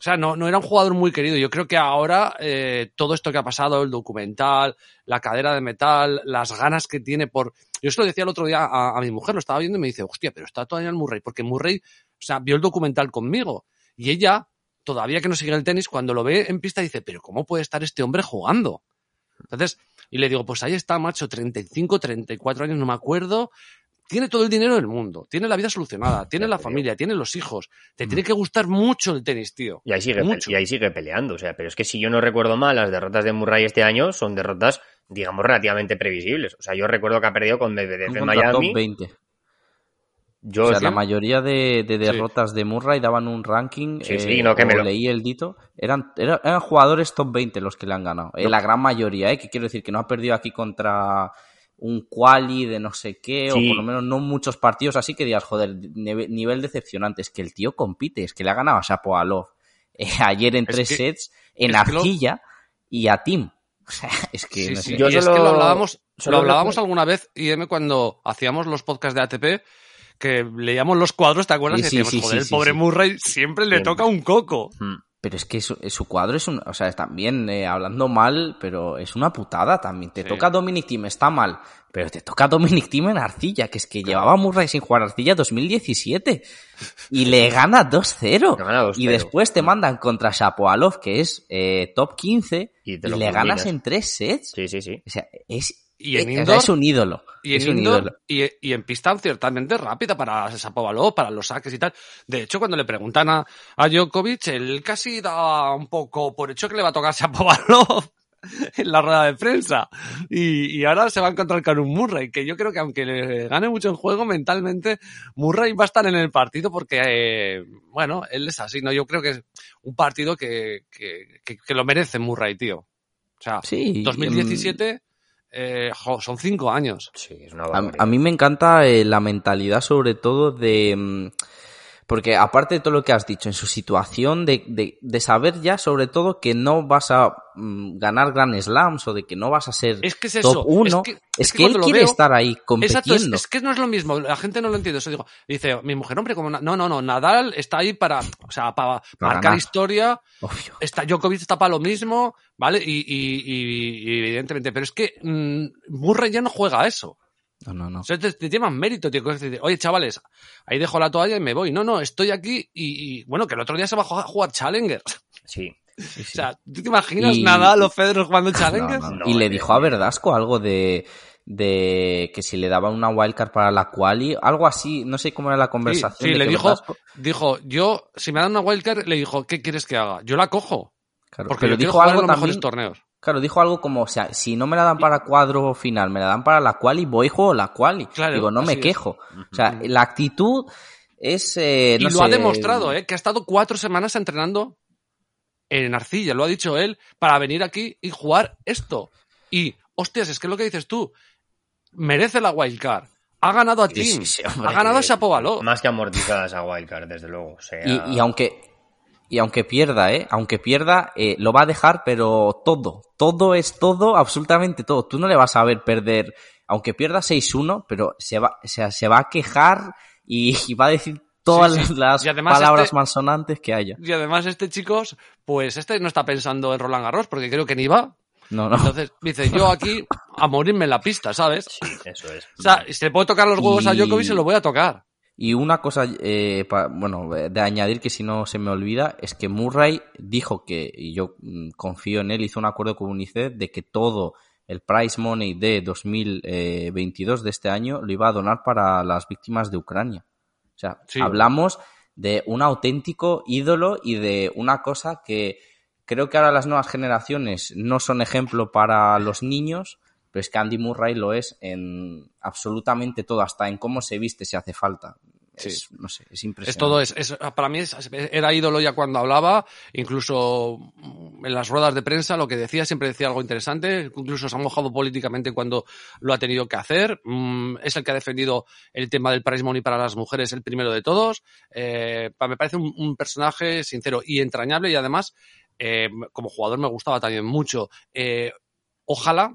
o sea, no, no era un jugador muy querido. Yo creo que ahora eh, todo esto que ha pasado, el documental, la cadera de metal, las ganas que tiene por... Yo se lo decía el otro día a, mi mujer, lo estaba viendo y me dice, hostia, pero está todavía el Murray, porque Murray, o sea, vio el documental conmigo y ella, todavía que no sigue el tenis, cuando lo ve en pista dice, pero ¿cómo puede estar este hombre jugando? Entonces, y le digo, pues ahí está, macho, 35, 34 años, no me acuerdo. Tiene todo el dinero del mundo, tiene la vida solucionada, tiene la familia, tiene los hijos. Te tiene que gustar mucho el tenis, tío. Y ahí, sigue, Mucho. y ahí sigue peleando. O sea, pero es que si yo no recuerdo mal, las derrotas de Murray este año son derrotas, digamos, relativamente previsibles. O sea, yo recuerdo que ha perdido con Medvedev en Miami. top 20. Yo o sea, sí- la mayoría de, de derrotas de Murray daban un ranking. Sí, eh, sí, no, que o me lo- leí el dito. Eran, eran, eran jugadores top 20 los que le han ganado. Eh, la gran mayoría, ¿eh? Que quiero decir que no ha perdido aquí contra un quali de no sé qué, Sí. o por lo menos no muchos partidos así que digas, joder, nive- nivel decepcionante. Es que el tío compite, es que le ha ganado a Shapovalov eh, ayer en Es tres que- sets, en que lo- arcilla y a Tim. O sea, es que Sí, no sí, sé. Yo y es que lo hablábamos, solo lo hablábamos alguna vez, y M, cuando hacíamos los podcasts de ATP, que leíamos los cuadros, ¿te acuerdas? Sí, y sí, decíamos, sí, joder, sí, el pobre sí. Murray siempre le toca un coco. Mm. Pero es que su, su cuadro es un, o sea, también eh, hablando mal, pero es una putada también. Te Sí. toca Dominic Thiem, está mal, pero te toca Dominic Thiem en arcilla, que es que llevaba Murray sin jugar arcilla 2017 y le gana 2-0. Le gana 2-0. Y después te mandan contra Shapovalov, que es eh, top 15, Y y, le ganas en tres sets. Sí, sí, sí. O sea, es, Y en eh, o sea, indoor- es un ídolo. Y en indoor, ídolo. y, y en pista ciertamente rápida para Sapovalov, para los saques y tal. De hecho, cuando le preguntan a, a Djokovic, él casi da un poco por hecho que le va a tocar Sapovalov en la rueda de prensa. Y, y ahora se va a encontrar con un Murray, que yo creo que aunque le gane mucho en juego mentalmente, Murray va a estar en el partido porque, eh, bueno, él es así, ¿no? Yo creo que es un partido que, que, que- que lo merece Murray, tío. O sea, Sí, 2017, eh, jo, son cinco años. Sí, es una A, a mí me encanta eh, la mentalidad sobre todo de... Porque aparte de todo lo que has dicho, en su situación de, de, de saber ya sobre todo que no vas a mm, ganar Grand Slams o de que no vas a ser Es que es eso. top 1, es que, es que que él quiere veo- estar ahí Exacto, es, compitiendo. es que no es lo mismo. La gente no lo entiende. Eso digo, dice mi mujer, hombre, como no, no, no, Nadal está ahí para, o sea, para Para marcar ganar. historia. Obvio. Está Djokovic está para lo mismo, ¿vale? Y, y- y- y evidentemente, pero es que mm, Murray ya no juega a eso. No, no, no. O sea, te, te llevan mérito, tío. Oye, chavales, ahí dejo la toalla y me voy. No, no, estoy aquí y, y, bueno, que el otro día se va a jugar, Challenger. Sí. Sí, O sea, ¿tú te imaginas Y- Nadal o Federer jugando Challenger? no, no. No, y le eh, dijo a Verdasco algo de, de que si le daban una wildcard para la quali, algo así, no sé cómo era la conversación. Sí, sí, de le dijo, Verdasco- dijo, yo, si me dan una wildcard, le dijo, ¿qué quieres que haga? Yo la cojo. Claro, Porque quiero dijo algo los también, mejores torneos. Claro, dijo algo como, o sea, si no me la dan para cuadro final, me la dan para la quali, voy y juego la quali. Claro, Digo, no me es. quejo. O sea, la actitud es, eh, Y lo ha demostrado, ¿eh? Que ha estado cuatro semanas entrenando en Arcilla, lo ha dicho él, para venir aquí y jugar esto. Y, hostias, es que es lo que dices tú, merece la wildcard. Ha ganado a sí, sí, hombre, ha ganado a Shapovalov. Más que amortizada esa wildcard, desde luego. O sea, Y, y aunque y aunque pierda, ¿eh? Aunque pierda, eh, lo va a dejar, pero todo. Todo es todo, absolutamente todo. Tú no le vas a ver perder, aunque pierda 6-1, pero se va, se, se va a quejar y, y va a decir todas Sí, sí. las palabras este- malsonantes que haya. Y además este, chicos, pues este no está pensando en Roland Garros, porque creo que ni va. No, no. Entonces, dice, yo aquí a morirme en la pista, ¿sabes? sí, eso es. O sea, si le puedo tocar los huevos a Y- Djokovic, se lo voy a tocar. Y una cosa, eh, pa- bueno, eh, de añadir que si no se me olvida, es que Murray dijo que, y yo mm, confío en él, hizo un acuerdo con UNICEF de que todo el prize money de 2022 de este año lo iba a donar para las víctimas de Ucrania. O sea, Sí. hablamos de un auténtico ídolo y de una cosa que creo que ahora las nuevas generaciones no son ejemplo para los niños, pero es que Andy Murray lo es en absolutamente todo, hasta en cómo se viste si hace falta. Sí. Es, no sé, es Es impresionante. todo, es, es- para mí es- era ídolo ya cuando hablaba, incluso en las ruedas de prensa lo que decía, siempre decía algo interesante, incluso se ha mojado políticamente cuando lo ha tenido que hacer, Mm, es el que ha defendido el tema del prize money para las mujeres, el primero de todos, Eh, me parece un, un personaje sincero y entrañable y además, eh, como jugador me gustaba también mucho. Eh, ojalá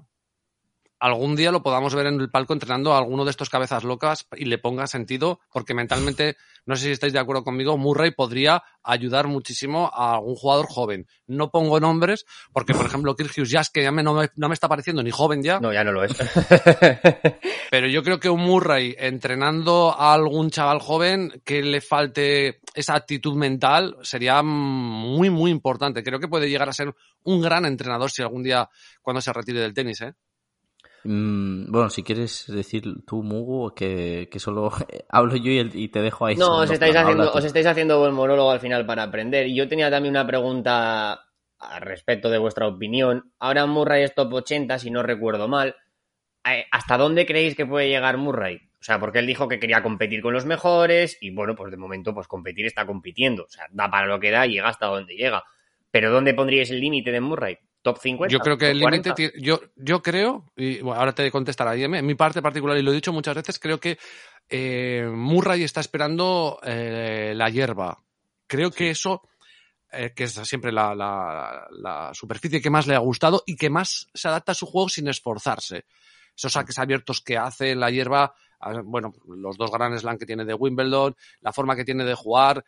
algún día lo podamos ver en el palco entrenando a alguno de estos cabezas locas y le ponga sentido, porque mentalmente, no sé si estáis de acuerdo conmigo, Murray podría ayudar muchísimo a algún jugador joven. No pongo nombres, porque por ejemplo Kyrgios Jazz, que ya me- no, me, no me está pareciendo ni joven ya, No, ya no lo es. pero yo creo que un Murray entrenando a algún chaval joven que le falte esa actitud mental sería muy, muy importante. Creo que puede llegar a ser un gran entrenador si algún día, cuando se retire del tenis, ¿eh? Mm, bueno, si quieres decir tú, Mugu, que, que solo hablo yo y, te dejo ahí. No, os estáis, haciendo, os estáis haciendo buen monólogo al final para aprender. Y yo tenía también una pregunta al respecto de vuestra opinión. Ahora Murray es top 80, si no recuerdo mal. Eh, ¿Hasta dónde creéis que puede llegar Murray? O sea, porque él dijo que quería competir con los mejores y bueno, pues de momento pues competir está compitiendo. O sea, da para lo que da y llega hasta donde llega. Pero ¿dónde pondríais el límite de Murray? ¿Top 50? Yo creo que ¿Top el límite, 40? tie- yo, yo creo, y bueno, ahora te contestará IM, en mi parte particular, y lo he dicho muchas veces, creo que eh, Murray está esperando eh, la hierba. Creo que eso, eh, que es siempre la, la- la superficie que más le ha gustado y que más se adapta a su juego sin esforzarse. Esos saques abiertos que hace en la hierba, bueno, los dos Grand Slam que tiene de Wimbledon, la forma que tiene de jugar,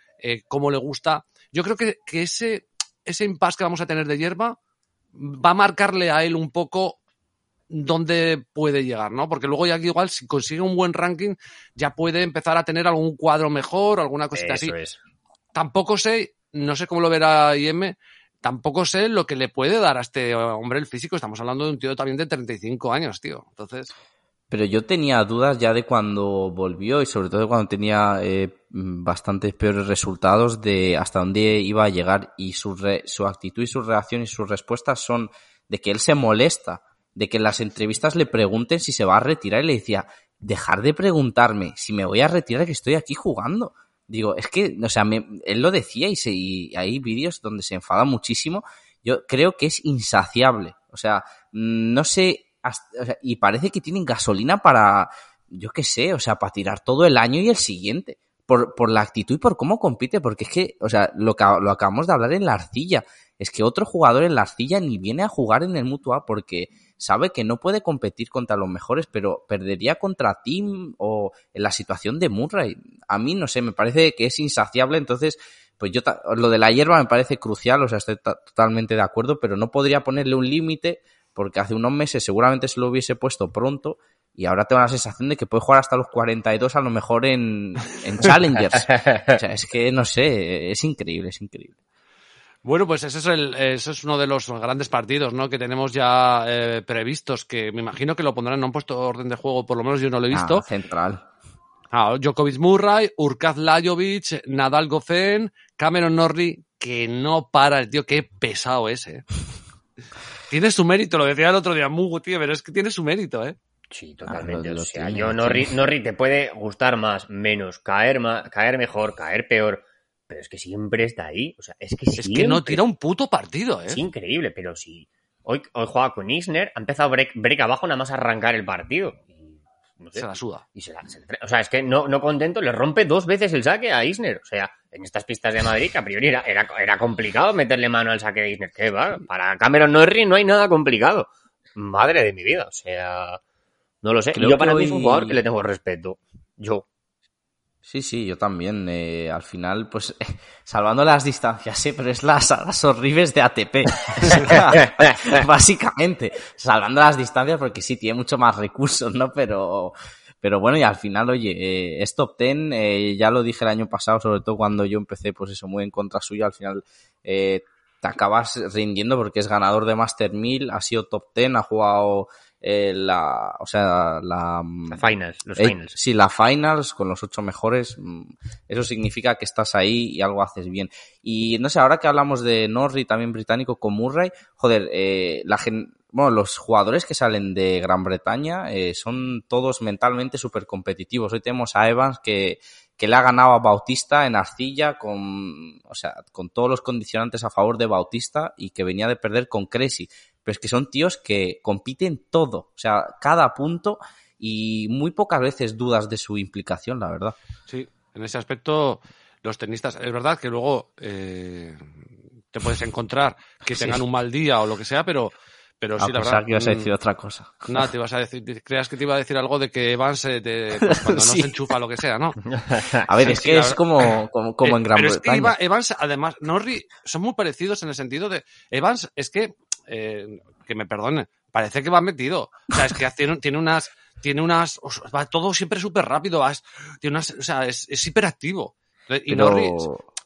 cómo le gusta. Yo creo que, que ese, ese impasse que vamos a tener de hierba va a marcarle a él un poco dónde puede llegar, ¿no? Porque luego ya igual si consigue un buen ranking ya puede empezar a tener algún cuadro mejor, alguna cosita así. Eso es. Tampoco sé, no sé cómo lo verá IM, tampoco sé lo que le puede dar a este hombre el físico. Estamos hablando de un tío también de 35 años, tío. Entonces, Pero yo tenía dudas ya de cuando volvió y sobre todo cuando tenía eh, bastantes peores resultados de hasta dónde iba a llegar y su, re- su actitud y su reacción y sus respuestas son de que él se molesta, de que en las entrevistas le pregunten si se va a retirar y le decía, dejar de preguntarme si me voy a retirar que estoy aquí jugando. Digo, es que, o sea, me- él lo decía y, se, y hay vídeos donde se enfada muchísimo. Yo creo que es insaciable. O sea, mm, no sé, y parece que tienen gasolina para, yo qué sé, o sea, para tirar todo el año y el siguiente. Por, por la actitud y por cómo compite, porque es que, o sea, lo, lo acabamos de hablar en la arcilla. Es que otro jugador en la arcilla ni viene a jugar en el Mutua porque sabe que no puede competir contra los mejores, pero perdería contra Tim o en la situación de Murray. A mí, no sé, me parece que es insaciable, entonces, pues yo, lo de la hierba me parece crucial, o sea, estoy ta- totalmente de acuerdo, pero no podría ponerle un límite porque hace unos meses seguramente se lo hubiese puesto pronto y ahora tengo la sensación de que puede jugar hasta los 42 a lo mejor en, en Challengers. O sea, es que no sé, es increíble, es increíble. Bueno, pues ese es, el, ese es uno de los grandes partidos ¿no? que tenemos ya eh, previstos, que me imagino que lo pondrán, no han puesto orden de juego, por lo menos yo no lo he visto. Ah, central. Ah, Djokovic Murray, Urkaz Lajovic, Nadal Goffin, Cameron Norrie, que no para el tío, qué pesado es, eh. tiene su mérito, lo decía el otro día Mugu, tío, pero es que tiene su mérito, eh. Sí, Ah, totalmente. o sea, yo Norri. Norri te puede gustar más, menos, caer más, caer mejor, caer peor, pero es que siempre está ahí. O sea, es que Es que no tira un puto partido, eh. Es increíble, pero si hoy, hoy juega con Isner, ha empezado break, break abajo nada más arrancar el partido. No sé, Se la suda. y se la- se la- o sea, es que no, no contento, le rompe dos veces el saque a Isner. O sea, en estas pistas de Madrid, que a priori era, era, era complicado meterle mano al saque de Isner. ¿Qué va? Para Cameron Norrie no hay nada complicado. Madre de mi vida. O sea, no lo sé. Creo yo para mí es un jugador que le tengo respeto. Yo. Sí, sí, yo también. eh, al final, pues, salvando las distancias, sí, pero es las alas horribles de ATP. Básicamente, salvando las distancias porque sí, tiene mucho más recursos, ¿no? Pero, pero bueno, y al final, oye, eh, es top 10, eh, ya lo dije el año pasado, sobre todo cuando yo empecé, pues eso, muy en contra suya, al final eh, te acabas rindiendo porque es ganador de Master 1000, ha sido top 10, ha jugado eh, la, o sea, la, La finals, los eh, finals. Sí, la finals con los ocho mejores, mm, eso significa que estás ahí y algo haces bien. Y no sé, ahora que hablamos de Norrie, también británico, con Murray, joder, eh, la gen- bueno, los jugadores que salen de Gran Bretaña eh, son todos mentalmente súper competitivos. Hoy tenemos a Evans que, que le ha ganado a Bautista en arcilla con, o sea, con todos los condicionantes a favor de Bautista y que venía de perder con Cressy. Pero es que son tíos que compiten todo, o sea, cada punto y muy pocas veces dudas de su implicación, la verdad. Sí, en ese aspecto, los tenistas, es verdad que luego eh, te puedes encontrar que Sí. tengan un mal día o lo que sea, pero, pero sí, la verdad. que ibas a mm, decir otra cosa. Nada, te ibas a decir, creas que te iba a decir algo de que Evans eh, te- pues, cuando Sí. no se enchufa lo que sea, ¿no? A ver, Sí, es que es como, como, como Eh, en Gran pero es que Bretaña. Eva- Evans, además, Norrie son muy parecidos en el sentido de. Evans, es que. Eh, que me perdone, parece que va metido. O sea, es que tiene, tiene unas. Tiene unas. Va todo siempre súper rápido. vas- tiene unas, o sea, es, es hiperactivo. Y Pero- Norrie,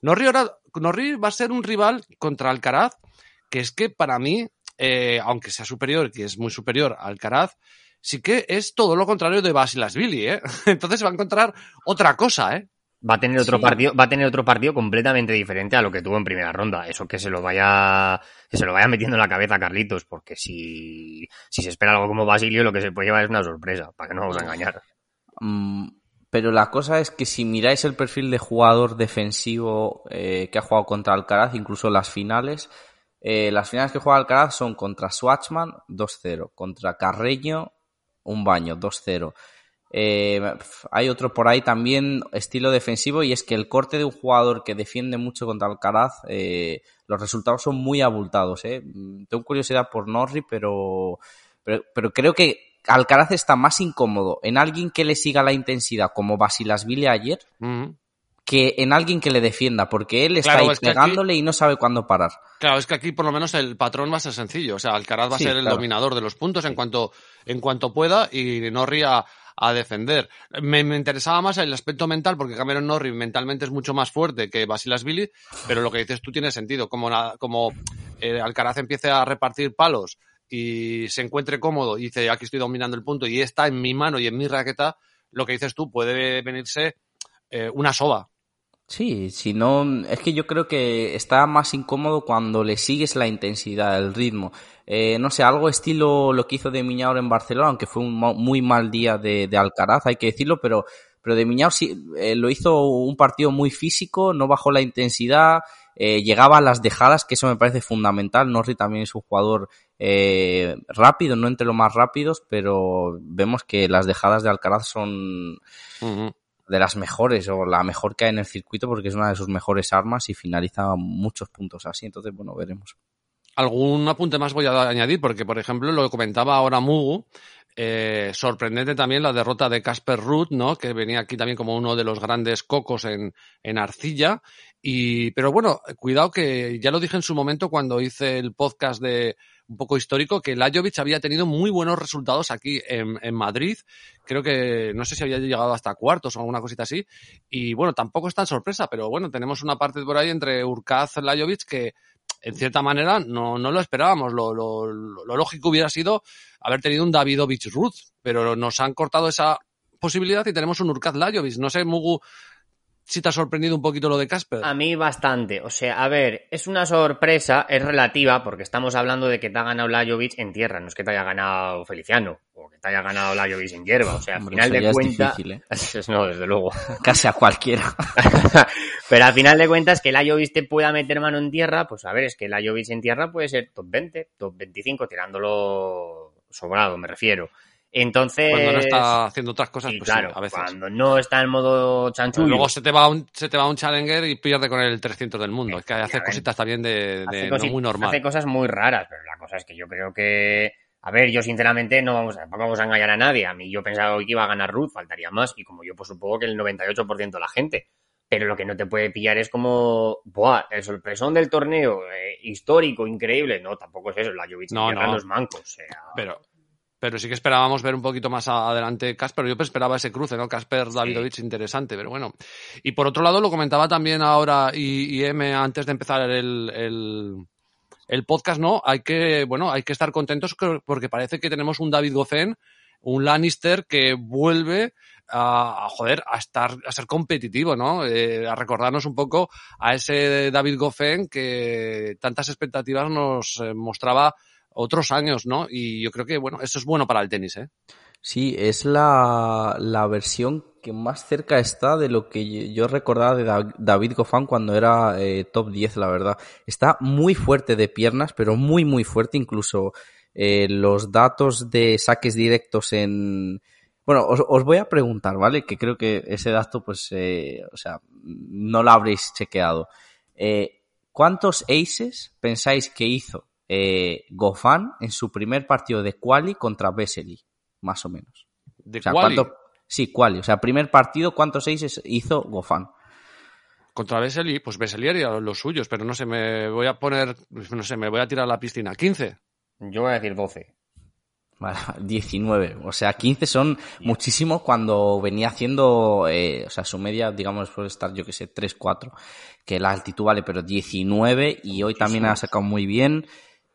Norrie, ahora, Norrie va a ser un rival contra Alcaraz, que es que para mí, eh, aunque sea superior, que es muy superior a Alcaraz, sí que es todo lo contrario de Basilasvili, ¿eh? Entonces va a encontrar otra cosa, ¿eh? Va a tener otro Sí. partido, va a tener otro partido completamente diferente a lo que tuvo en primera ronda. Eso que se lo vaya, que se lo vaya metiendo en la cabeza a Carlitos, porque si, si se espera algo como Basilio, lo que se puede llevar es una sorpresa, para que no vamos a engañar. Mm, pero la cosa es que si miráis el perfil de jugador defensivo eh, que ha jugado contra Alcaraz, incluso las finales, eh, las finales que juega Alcaraz son contra Swatchman 2-0, contra Carreño un baño 2-0. Eh, hay otro por ahí también estilo defensivo y es que el corte de un jugador que defiende mucho contra Alcaraz, eh, los resultados son muy abultados. Eh. Mm, Tengo curiosidad por Norri, pero, pero, pero creo que Alcaraz está más incómodo en alguien que le siga la intensidad como Basilasvili ayer que en alguien que le defienda, porque él está Claro, ahí es que aquí- pegándole y no sabe cuándo parar. Claro, es que aquí por lo menos el patrón va a ser sencillo. O sea, Alcaraz va Sí, a ser el claro. dominador de los puntos en cuanto, en cuanto pueda y Norri a, a defender. Me, interesaba más el aspecto mental porque Cameron Norrie mentalmente es mucho más fuerte que Basilasvili, pero lo que dices tú tiene sentido. Como, na- como eh, Alcaraz empiece a repartir palos y se encuentre cómodo y dice aquí estoy dominando el punto y está en mi mano y en mi raqueta, lo que dices tú puede venirse eh, una soba. Sí, si no, es que yo creo que está más incómodo cuando le sigues la intensidad, el ritmo. Eh, no sé, algo estilo lo que hizo de Miñaur en Barcelona, aunque fue un muy mal día de, Alcaraz, hay que decirlo, pero, pero de Miñaur sí, eh, lo hizo un partido muy físico, no bajó la intensidad, eh, llegaba a las dejadas, que eso me parece fundamental. Norri también es un jugador eh, rápido, no entre los más rápidos, pero vemos que las dejadas de Alcaraz son. De las mejores o la mejor que hay en el circuito porque es una de sus mejores armas y finaliza muchos puntos así. Entonces, bueno, veremos. Algún apunte más voy a añadir, porque, por ejemplo, lo comentaba ahora Mugu, eh, sorprendente también la derrota de Casper Ruth, ¿no? Que venía aquí también como uno de los grandes cocos en, en arcilla. Y, pero bueno, cuidado que ya lo dije en su momento cuando hice el podcast de un poco histórico, que Lajovic había tenido muy buenos resultados aquí en, en Madrid. Creo que, no sé si había llegado hasta cuartos o alguna cosita así. Y bueno, tampoco es tan sorpresa, pero bueno, tenemos una parte por ahí entre Urkaz y Lajovic que, en cierta manera no, no lo esperábamos. Lo, lo, lo lógico hubiera sido haber tenido un Davidovich Ruth, pero nos han cortado esa posibilidad y tenemos un Urkaz Lajovic. No sé, Mugu, si te ha sorprendido un poquito lo de Casper. A mí bastante. O sea, a ver, es una sorpresa, es relativa, porque estamos hablando de que te ha ganado Lajovic en tierra, no es que te haya ganado Feliciano, o que te haya ganado Lajovic en hierba. O sea, al final de cuentas... difícil, ¿eh? No, desde luego. Casi a cualquiera. Pero al final de cuentas, que Lajovic te pueda meter mano en tierra, pues a ver, es que Lajovic en tierra puede ser top 20, top 25, tirándolo sobrado, me refiero. Entonces... Cuando no está haciendo otras cosas, pues claro, sí, a veces. cuando no está en modo chanchullo. luego se te va un, se te va un challenger y pierde con el 300 del mundo. Es que hace cositas también de, de no muy normal. hace cosas muy raras, pero la cosa es que yo creo que. A ver, yo sinceramente no vamos, a- vamos a engañar a nadie. A mí yo pensaba que iba a ganar Ruth, faltaría más. Y como yo, pues supongo que el 98% de la gente. Pero lo que no te puede pillar es como. ¡Buah! El sorpresón del torneo, eh, histórico, increíble. No, tampoco es eso. La Jovic No, no. los mancos. O sea, Pero, pero sí que esperábamos ver un poquito más adelante Casper. Yo esperaba ese cruce, ¿no? Casper Davidovich interesante, pero bueno. Y por otro lado, lo comentaba también ahora y, y M antes de empezar el, el, el podcast, ¿no? Hay que, bueno, hay que estar contentos que- porque parece que tenemos un David Goffin, un Lannister que vuelve a, a, joder, a estar, a ser competitivo, ¿no? Eh, a recordarnos un poco a ese David Goffin que tantas expectativas nos eh, mostraba otros años, ¿no? Y yo creo que, bueno, eso es bueno para el tenis, ¿eh? Sí, es la, la versión que más cerca está de lo que yo recordaba de Da- David Goffin cuando era eh, top 10, la verdad. Está muy fuerte de piernas, pero muy, muy fuerte. Incluso eh, los datos de saques directos en... Bueno, os, os voy a preguntar, ¿vale? Que creo que ese dato, pues, eh, o sea, no lo habréis chequeado. ¿Cuántos aces pensáis que hizo eh, Goffin en su primer partido de quali contra Vesely? Más o menos. De O sea, quali, ¿cuánto- Sí, quali. O sea, primer partido, ¿cuántos aces hizo Goffin? contra Vesely, pues Vesely haría los suyos, pero no sé, me voy a poner, no sé, me voy a tirar a la piscina. 15. yo voy a decir 12. Vale, 19. O sea, 15 son muchísimos cuando venía haciendo, eh, o sea, su media, digamos, puede estar, yo que sé, 3, 4. Que la altitud vale, pero 19 y hoy también ha sacado muy bien.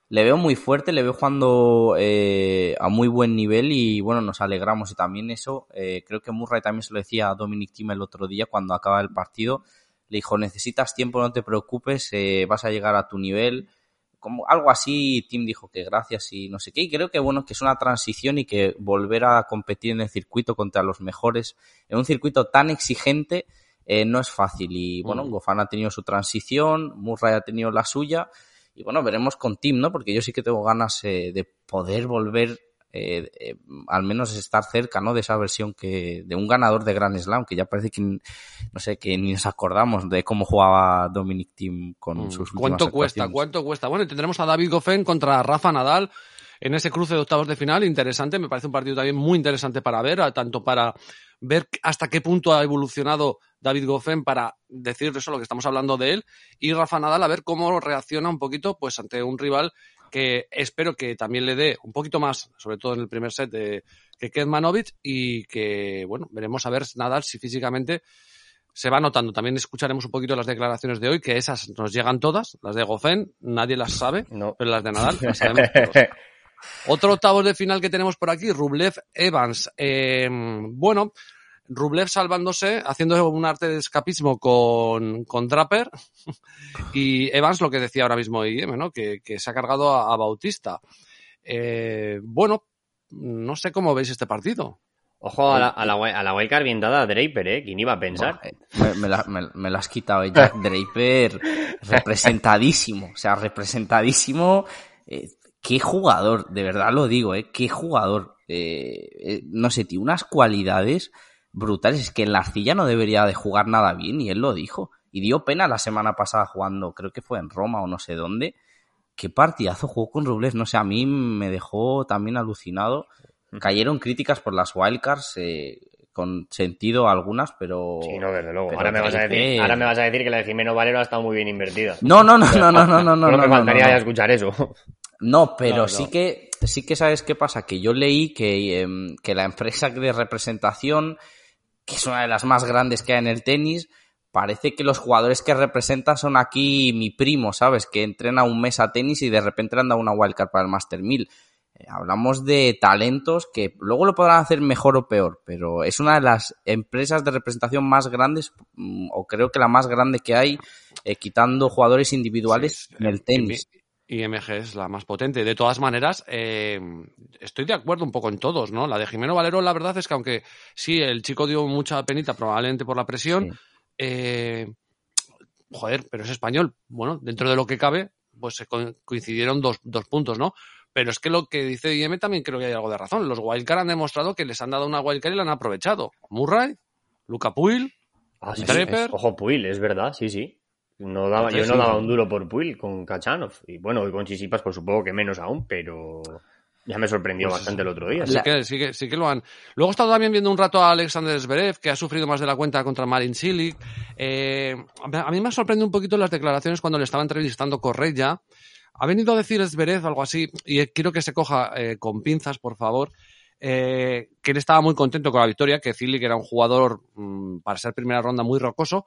Le veo muy fuerte, le veo jugando eh, a muy buen nivel y bueno, nos alegramos. Y también eso, eh, creo que Murray también se lo decía a Dominic Thiem el otro día cuando acaba el partido. Le dijo, necesitas tiempo, no te preocupes, eh, vas a llegar a tu nivel. Como algo así, Tim dijo que gracias y no sé qué. Y creo que bueno, que es una transición y que volver a competir en el circuito contra los mejores, en un circuito tan exigente, eh, no es fácil. Y bueno, Mm. Gofan ha tenido su transición, Murray ha tenido la suya. Y bueno, veremos con Tim, ¿no? Porque yo sí que tengo ganas eh, de poder volver, eh, eh, al menos estar cerca, ¿no? De esa versión que, de un ganador de Grand Slam, que ya parece que, no sé, que ni nos acordamos de cómo jugaba Dominic Tim con Mm, sus ¿Cuánto cuesta? ¿Cuánto cuesta? Bueno, y tendremos a David Goffin contra Rafa Nadal en ese cruce de octavos de final. Interesante, me parece un partido también muy interesante para ver, tanto para ver hasta qué punto ha evolucionado David Goffin para decir eso, lo que estamos hablando de él, y Rafa Nadal a ver cómo reacciona un poquito pues ante un rival que espero que también le dé un poquito más, sobre todo en el primer set, de, que Kedmanovic y que, bueno, veremos a ver Nadal si físicamente se va notando. También escucharemos un poquito las declaraciones de hoy, que esas nos llegan todas, las de Goffin, nadie las sabe, No. pero las de Nadal las sabemos todos. Otro octavos de final que tenemos por aquí, Rublev Evans. Eh, bueno, Rublev salvándose, haciendo un arte de escapismo con, con Draper. Y Evans, lo que decía ahora mismo IM, ¿no? Que, que se ha cargado a, a Bautista. Eh, bueno, no sé cómo veis este partido. Ojo a la, a la, a la wildcard bien dada a Draper, ¿eh? ¿Quién iba a pensar? Me, me la, me- me la has quitado, eh, Jack Draper, representadísimo, o sea, representadísimo. eh, qué jugador, de verdad lo digo, eh, qué jugador. eh, eh, no sé, tío, unas cualidades brutales. Es que en la arcilla no debería de jugar nada bien, y él lo dijo. Y dio pena la semana pasada jugando, creo que fue en Roma o no sé dónde. Qué partidazo jugó con Rublev, no sé, a mí me dejó también alucinado. Cayeron críticas por las wildcards, eh, con sentido algunas, pero... Sí, no, desde luego. Ahora me, vas a decir, Draper- ahora me vas a decir que la de Jimeno Valero ha estado muy bien invertida. No, no, no, no, no, no, no, no. Solo me no, faltaría no, ya no. escuchar eso. No, pero No, no. sí que sí que sabes qué pasa, que yo leí que, em, que la empresa de representación, que es una de las más grandes que hay en el tenis, parece que los jugadores que representan son aquí mi primo, ¿sabes? Que entrena un mes a tenis y de repente le han dado una wildcard para el Master 1000. Eh, hablamos de talentos que luego lo podrán hacer mejor o peor, pero es una de las empresas de representación más grandes, mm, o creo que la más grande que hay, eh, quitando jugadores individuales Sí, en el tenis. IMG es la más potente. De todas maneras, eh, estoy de acuerdo un poco en todos, ¿no? La de Jimeno Valero, la verdad es que aunque sí, el chico dio mucha penita probablemente por la presión, Sí. eh, joder, pero es español. Bueno, dentro de lo que cabe, pues se co- coincidieron dos, dos puntos, ¿no? Pero es que lo que dice IM también creo que hay algo de razón. Los wildcard han demostrado que les han dado una wildcard y la han aprovechado. Murray, Luca Puil, Ah, sí. Ojo, Puil, es verdad, sí, sí. No daba, yo no daba un duro por Puil con Kachanov. Y bueno, y con Chisipas, por supongo que menos aún, pero ya me sorprendió Pues bastante el otro día. Sí La- que, sí, que, sí que lo han. Luego he estado también viendo un rato a Alexander Zverev, que ha sufrido más de la cuenta contra Marin Cilic. Eh, a mí me sorprende un poquito las declaraciones cuando le estaba entrevistando Correia. Ha venido a decir Zverev algo así, y quiero que se coja eh, con pinzas, por favor, eh, que él estaba muy contento con la victoria, que Cilic era un jugador, mm, para ser primera ronda, muy rocoso,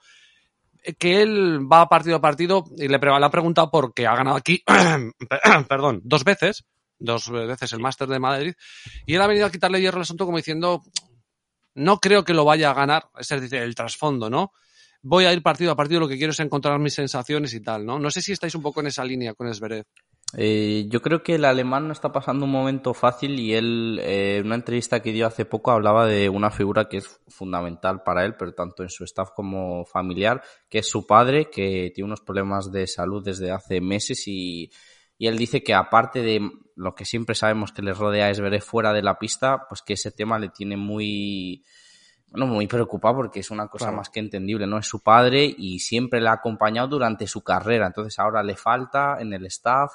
que él va partido a partido y le, le ha preguntado por qué ha ganado aquí, perdón, dos veces, dos veces el Máster de Madrid, y él ha venido a quitarle hierro al asunto como diciendo, no creo que lo vaya a ganar, es decir, el trasfondo, ¿no? Voy a ir partido a partido, lo que quiero es encontrar mis sensaciones y tal, ¿no? No sé si estáis un poco en esa línea con Esberet. Eh, yo creo que el alemán no está pasando un momento fácil y él, eh, en una entrevista que dio hace poco, hablaba de una figura que es fundamental para él, pero tanto en su staff como familiar, que es su padre, que tiene unos problemas de salud desde hace meses y, y él dice que aparte de lo que siempre sabemos que le rodea a Esberet fuera de la pista, pues que ese tema le tiene muy, bueno, muy preocupado porque es una cosa Claro. más que entendible, ¿no? Es su padre y siempre le ha acompañado durante su carrera, entonces ahora le falta en el staff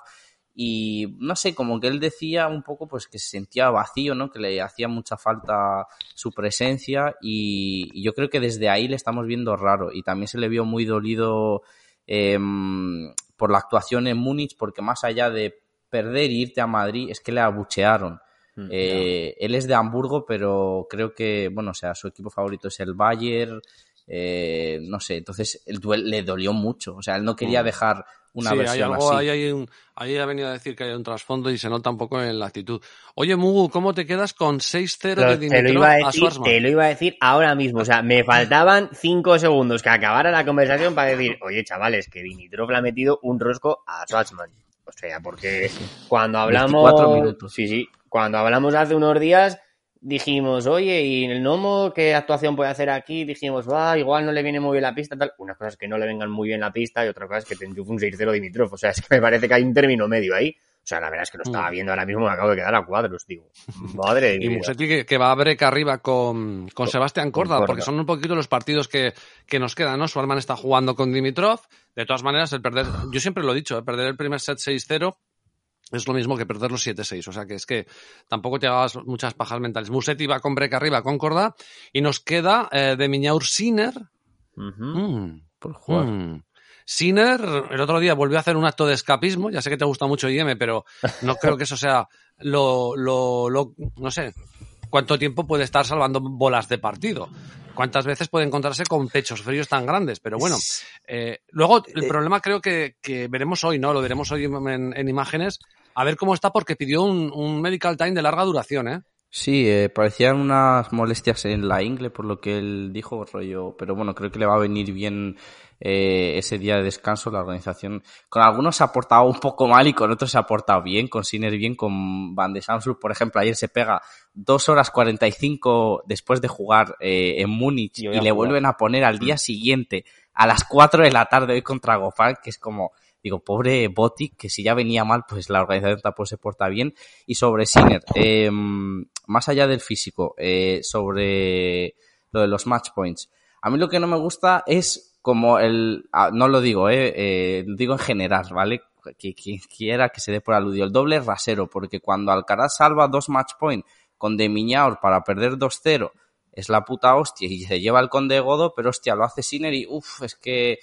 y no sé, como que él decía un poco pues que se sentía vacío, ¿no? Que le hacía mucha falta su presencia y, y yo creo que desde ahí le estamos viendo raro y también se le vio muy dolido em, por la actuación en Múnich porque más allá de perder e irte a Madrid es que le abuchearon. Mm, Eh, él es de Hamburgo, pero creo que, bueno, o sea, su equipo favorito es el Bayern, eh, no sé, entonces el duel le dolió mucho, o sea, él no quería Mm. dejar una sí, hay versión algo, así. ahí, hay un, ahí ha venido a decir que hay un trasfondo y se nota un poco en la actitud. Oye, Mugu, ¿cómo te quedas con 6-0 Lo- de te, lo Dimitrov iba a a decir, Schwarzman? te lo iba a decir ahora mismo. O sea, me faltaban cinco segundos que acabara la conversación para decir, oye, chavales, que Dimitrov le ha metido un rosco a Schwarzman. O sea, porque cuando hablamos... 24 minutos. Sí, sí. Cuando hablamos hace unos días, dijimos, oye, ¿y el Nomo qué actuación puede hacer aquí? Dijimos, va, igual no le viene muy bien la pista, tal. Una cosa es que no le vengan muy bien la pista y otra cosa es que te un 6-0 Dimitrov. O sea, es que me parece que hay un término medio ahí. O sea, la verdad es que lo estaba Mm. viendo ahora mismo, me acabo de quedar a cuadros, digo. Madre Y. Musetti que, que va a break arriba con, con Sebastián Corda, porque son un poquito los partidos que, que nos quedan, ¿no? Schwarman está jugando con Dimitrov. De todas maneras, el perder, yo siempre lo he dicho, ¿eh? perder el primer set 6-0 es lo mismo que perder los 7-6. O sea que es que tampoco te hagas muchas pajas mentales. Musetti va con break arriba con Corda y nos queda eh, de Miñaur Sinner. Mm. Por jugar. Mm. Sinner el otro día volvió a hacer un acto de escapismo. Ya sé que te gusta mucho IM, pero no creo que eso sea lo, lo, lo- no sé, cuánto tiempo puede estar salvando bolas de partido. Cuántas veces puede encontrarse con pechos fríos tan grandes, pero bueno. eh, luego, el problema creo que, que veremos hoy, ¿no? Lo veremos hoy en, en imágenes, a ver cómo está, porque pidió un, un medical time de larga duración, ¿eh? Sí, eh, parecían unas molestias en la ingle, por lo que él dijo, rollo. Pero bueno, creo que le va a venir bien eh, ese día de descanso. La organización, con algunos se ha portado un poco mal y con otros se ha portado bien. Con Sinner bien, con Van de Samsung, por ejemplo, ayer se pega dos horas 45 después de jugar eh, en Múnich Y le jugar. vuelven a poner al día siguiente a las 4 de la tarde hoy contra Gofal, que es como. Digo, pobre Botic, que si ya venía mal, pues la organización tampoco se porta bien. Y sobre Sinner, eh, más allá del físico, eh, sobre lo de los match points. A mí lo que no me gusta es como el, ah, no lo digo, eh, eh, digo en general, ¿vale? Que quien quiera que se dé por aludido, el doble rasero, porque cuando Alcaraz salva dos match points con De Miñaur para perder 2-0, es la puta hostia y se lleva el conde de Godo, pero hostia, lo hace Sinner y uff, es que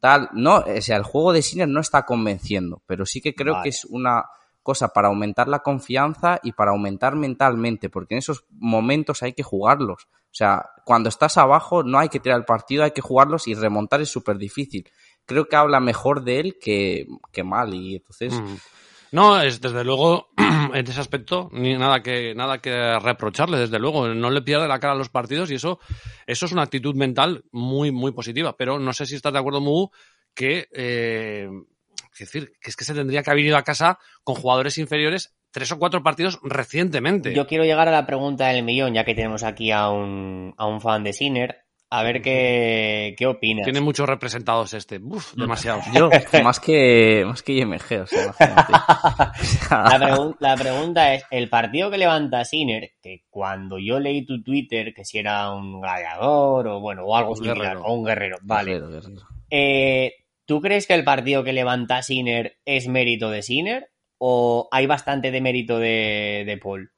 tal, no, o sea, el juego de Sinner no está convenciendo, pero sí que creo Vale. que es una cosa para aumentar la confianza y para aumentar mentalmente, porque en esos momentos hay que jugarlos. O sea, cuando estás abajo no hay que tirar el partido, hay que jugarlos y remontar es súper difícil. Creo que habla mejor de él que, que mal y entonces... Mm. No, es desde luego en ese aspecto ni nada que nada que reprocharle, desde luego, no le pierde la cara a los partidos y eso eso es una actitud mental muy muy positiva, pero no sé si estás de acuerdo Mugu que eh, es decir, que es que se tendría que haber ido a casa con jugadores inferiores tres o cuatro partidos recientemente. Yo quiero llegar a la pregunta del millón, ya que tenemos aquí a un, a un fan de Sinner, a ver qué, qué opinas. Tiene muchos representados este, Uf, demasiados. Yo, más que, más que IMG, o sea, imagínate. La, pregun- la pregunta es, el partido que levanta Sinner, que cuando yo leí tu Twitter, que si era un gladiador o bueno, o algo Un similar, guerrero. o un guerrero, vale. guerrero, guerrero. Eh, ¿Tú crees que el partido que levanta Sinner es mérito de Sinner o hay bastante de mérito de, de Paul?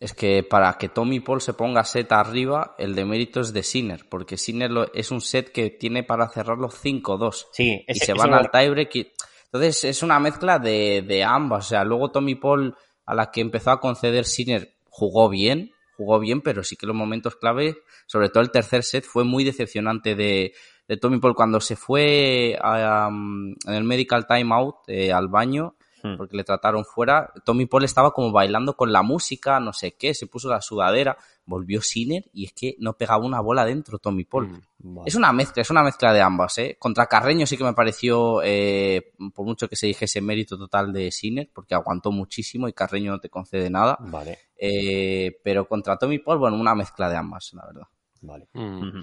Es que para que Tommy Paul se ponga set arriba, el de mérito es de Sinner, porque Sinner lo- es un set que tiene para cerrarlo 5-2. Sí, y se van al tiebreak. y- Entonces es una mezcla de, de ambas. O sea, luego Tommy Paul, a la que empezó a conceder Sinner, jugó bien, jugó bien, pero sí que los momentos clave, sobre todo el tercer set, fue muy decepcionante de, de Tommy Paul cuando se fue a, um, en el medical timeout eh, al baño Hmm. porque le trataron fuera. Tommy Paul estaba como bailando con la música, no sé qué, se puso la sudadera, volvió Sinner y es que no pegaba una bola dentro Tommy Paul. Mm. Es una mezcla, es una mezcla de ambas, ¿eh? Contra Carreño sí que me pareció, eh, por mucho que se dijese mérito total de Sinner, porque aguantó muchísimo y Carreño no te concede nada. Vale, Eh, pero contra Tommy Paul, bueno, una mezcla de ambas, la verdad. Vale. Mm.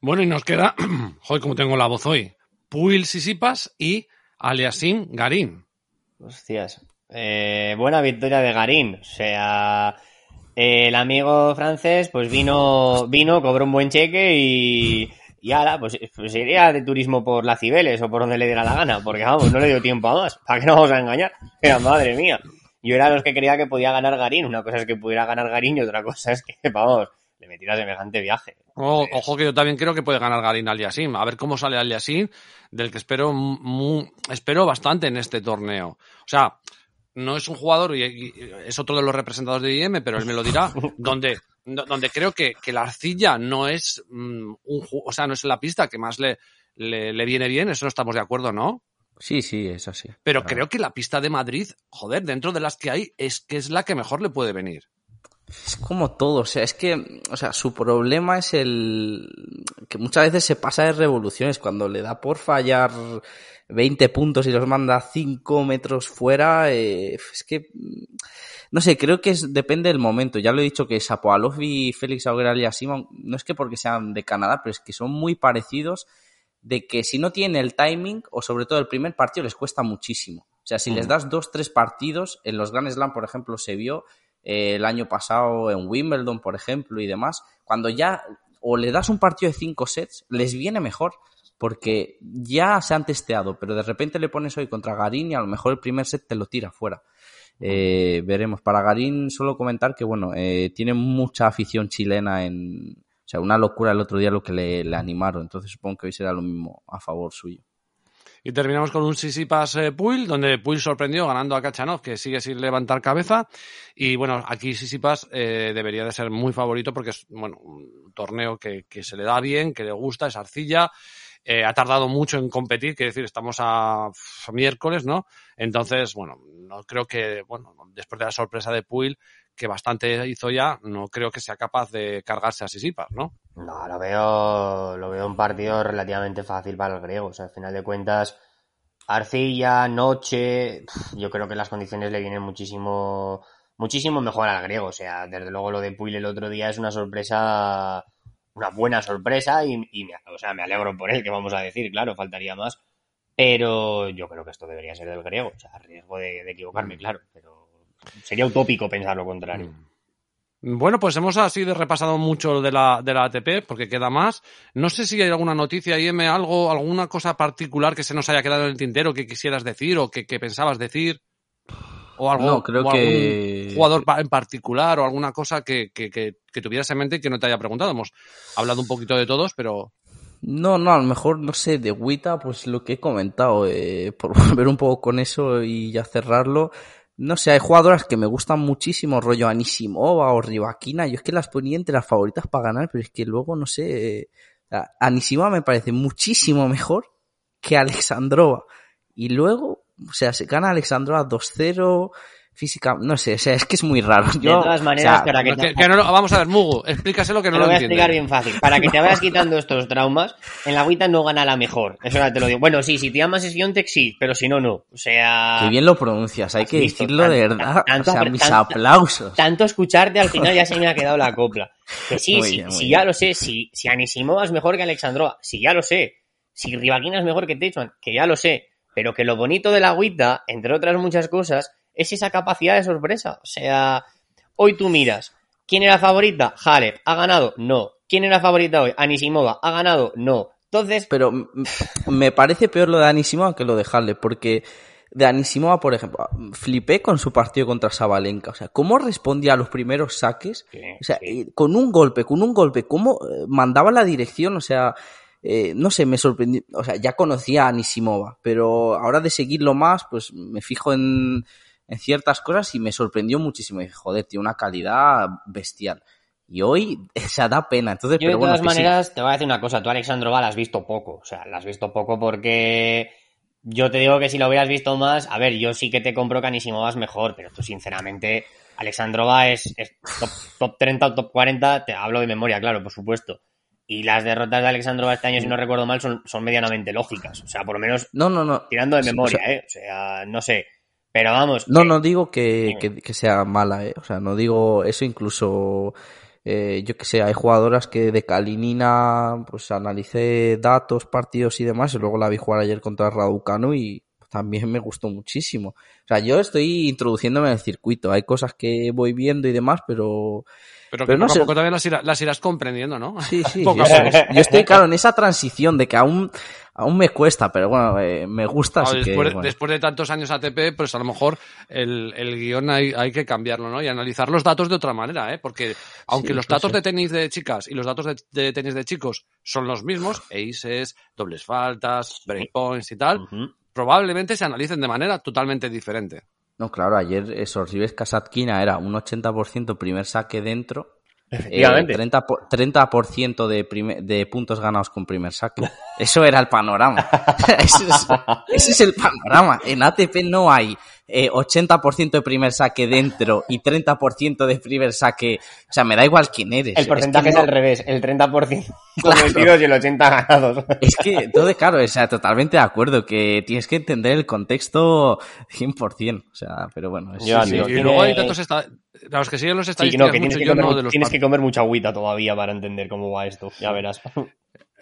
Bueno, y nos queda, joder, como tengo la voz hoy, Puil Sisipas y Aliasim Garín. Hostias. Eh, buena victoria de Garín. O sea, eh, el amigo francés, pues vino, vino, cobró un buen cheque y, y ala, pues, pues iría de turismo por las Cibeles o por donde le diera la gana, porque vamos, no le dio tiempo a más. ¿Para qué nos vamos a engañar? Era madre mía. Yo era los que creía que podía ganar Garín. Una cosa es que pudiera ganar Garín y otra cosa es que, vamos, le metiera semejante viaje. O- ojo que yo también creo que puede ganar Garín Aliasim. A ver cómo sale Aliasim, del que espero espero bastante en este torneo. O sea, no es un jugador, y, es otro de los representados de IM, pero él me lo dirá, donde do- donde creo que, que la arcilla no es mm, un o sea, no es la pista que más le, le, le viene bien, eso no estamos de acuerdo, ¿no? Sí, sí, es así. Pero creo que la pista de Madrid, joder, dentro de las que hay, es que es la que mejor le puede venir. Es como todo, o sea, es que, o sea, su problema es el que muchas veces se pasa de revoluciones cuando le da por fallar 20 puntos y los manda 5 metros fuera, eh, es que, no sé, creo que es, depende del momento. Ya lo he dicho que Sapoalov y Félix Auger y Simon, no es que porque sean de Canadá, pero es que son muy parecidos de que si no tienen el timing, o sobre todo el primer partido, les cuesta muchísimo. O sea, si les das dos, tres partidos, en los Grand Slam, por ejemplo, se vio eh, el año pasado en Wimbledon, por ejemplo, y demás, cuando ya o le das un partido de cinco sets, les viene mejor, porque ya se han testeado, pero de repente le pones hoy contra Garín y a lo mejor el primer set te lo tira fuera. Eh, veremos. Para Garín, solo comentar que, bueno, eh, tiene mucha afición chilena en. O sea, una locura el otro día lo que le, le animaron. Entonces supongo que hoy será lo mismo a favor suyo. Y terminamos con un Sisipas eh, Puil, donde Puil sorprendió ganando a Kachanov, que sigue sin levantar cabeza. Y bueno, aquí Sisipas eh, debería de ser muy favorito porque es bueno un torneo que, que se le da bien, que le gusta, es arcilla. Eh, ha tardado mucho en competir, quiere decir, estamos a, a miércoles, ¿no? Entonces, bueno, no creo que, bueno, después de la sorpresa de Puil, que bastante hizo ya, no creo que sea capaz de cargarse a Sisipas, ¿no? No, lo veo, lo veo un partido relativamente fácil para el griego. O sea, al final de cuentas, arcilla, noche, yo creo que las condiciones le vienen muchísimo, muchísimo mejor al griego. O sea, desde luego lo de Puil el otro día es una sorpresa, una buena sorpresa y, y me, o sea, me alegro por él, que vamos a decir, claro, faltaría más. Pero yo creo que esto debería ser del griego. O sea, a riesgo de, de equivocarme, claro. Pero sería utópico pensar lo contrario. Bueno, pues hemos así de repasado mucho de la, de la ATP, porque queda más. No sé si hay alguna noticia, IM, algo, alguna cosa particular que se nos haya quedado en el tintero que quisieras decir o que, que pensabas decir. O algo, No, creo o que- algún jugador en particular o alguna cosa que, que, que, que tuvieras en mente y que no te haya preguntado. Hemos hablado un poquito de todos, pero No, no, a lo mejor, no sé, de Wita, pues lo que he comentado, eh, por volver un poco con eso y ya cerrarlo. No sé, hay jugadoras que me gustan muchísimo, rollo Anisimova o Rivaquina. Yo es que las ponía entre las favoritas para ganar, pero es que luego, no sé, eh, Anisimova me parece muchísimo mejor que Alexandrova. Y luego, o sea, se gana Alexandrova 2-0, física, no sé, o sea, es que es muy raro. Yo, todas o maneras, sea, para que- que, que no lo- vamos a ver, Mugu, explícaselo que Te no lo lo voy a explicar bien fácil. Para que te vayas quitando estos traumas, en la agüita no gana la mejor. Eso ya te lo digo. Bueno, sí, si te llamas Sviontek, sí, pero si no, no. O sea... que bien lo pronuncias, hay que visto, decirlo de tan- verdad. tanto o sea, mis tanto- aplausos. Tanto escucharte, al final ya se me ha quedado la copla. Que sí, Muy sí, bien, muy sí, bien. ya lo sé. Si, si Anisimova es mejor que Alexandrova, sí, ya lo sé. Si Rivaquina es mejor que Teichmann, que ya lo sé. Pero que lo bonito de la agüita, entre otras muchas cosas, es esa capacidad de sorpresa. O sea, hoy tú miras, ¿quién era favorita? Halep, ¿ha ganado? No. ¿Quién era favorita hoy? Anisimova, ¿ha ganado? No. Entonces, Pero me parece peor lo de Anisimova que lo de Halle, porque de Anisimova, por ejemplo, flipé con su partido contra Sabalenka. O sea, cómo respondía a los primeros saques. Sí, O sea, sí. eh, con un golpe, con un golpe, cómo eh, mandaba la dirección. O sea, eh, no sé, me sorprendió. O sea, ya conocía a Anisimova, pero ahora de seguirlo más, pues me fijo en, en ciertas cosas y me sorprendió muchísimo. Y dije, joder, tiene una calidad bestial. Y hoy, o sea, da pena. Entonces, Yo pero de bueno, todas sí. maneras te voy a decir una cosa, tú Alexandrova la has visto poco, o sea, la has visto poco porque yo te digo que si lo hubieras visto más, a ver, yo sí que te compro que Anisimova es mejor, pero tú sinceramente, Alexandrova es, es top, top 30 o top 40, te hablo de memoria, claro, por supuesto. Y las derrotas de Alexandrova este año, si no recuerdo mal, son, son medianamente lógicas, o sea, por lo menos No, no, no. tirando de Sí, memoria, o sea, ¿eh? O sea, no sé. Pero vamos. No, que- no digo que, que sea mala, ¿eh? O sea, no digo eso, incluso, eh, yo que sé, hay jugadoras que de Kalinina, pues analicé datos, partidos y demás, y luego la vi jugar ayer contra Raducanu y también me gustó muchísimo. O sea, yo estoy introduciéndome en el circuito, hay cosas que voy viendo y demás, pero Pero que Pero no poco sé. a poco también las, irá- las irás comprendiendo, ¿no? sí, sí, Poco yo, estoy claro en esa transición de que aún, aún me cuesta, pero bueno, eh, me gusta, Claro, así que, después, bueno. después de tantos años ATP, pues a lo mejor el, el guion hay, hay que cambiarlo, ¿no? Y analizar los datos de otra manera, ¿eh? Porque aunque Sí, los pues datos sí. de tenis de chicas y los datos de, de tenis de chicos son los mismos, aces, dobles faltas, breakpoints y tal, probablemente se analicen de manera totalmente diferente. No, claro, ayer esos Ribes Kasatkina era un 80% primer saque dentro eh, Efectivamente. 30%, por- 30% de, prime- de puntos ganados con primer saque. Eso era el panorama. Ese es, ese es el panorama. En ATP no hay eh, 80% de primer saque dentro y 30% de primer saque. O sea, me da igual quién eres. El porcentaje es, que no- al revés, el 30% cometidos y el 80% ganados. Es que, entonces, claro, o sea, totalmente de acuerdo que tienes que entender el contexto 100%. O sea, pero bueno, es, Ya, Sí, tío, y tiene- luego hay datos esta- los que siguen los Sí, que estadísticas no, que tienes, mucho, que yo comer, no mu- de los tienes par- que comer mucha agüita todavía para entender cómo va esto, ya verás.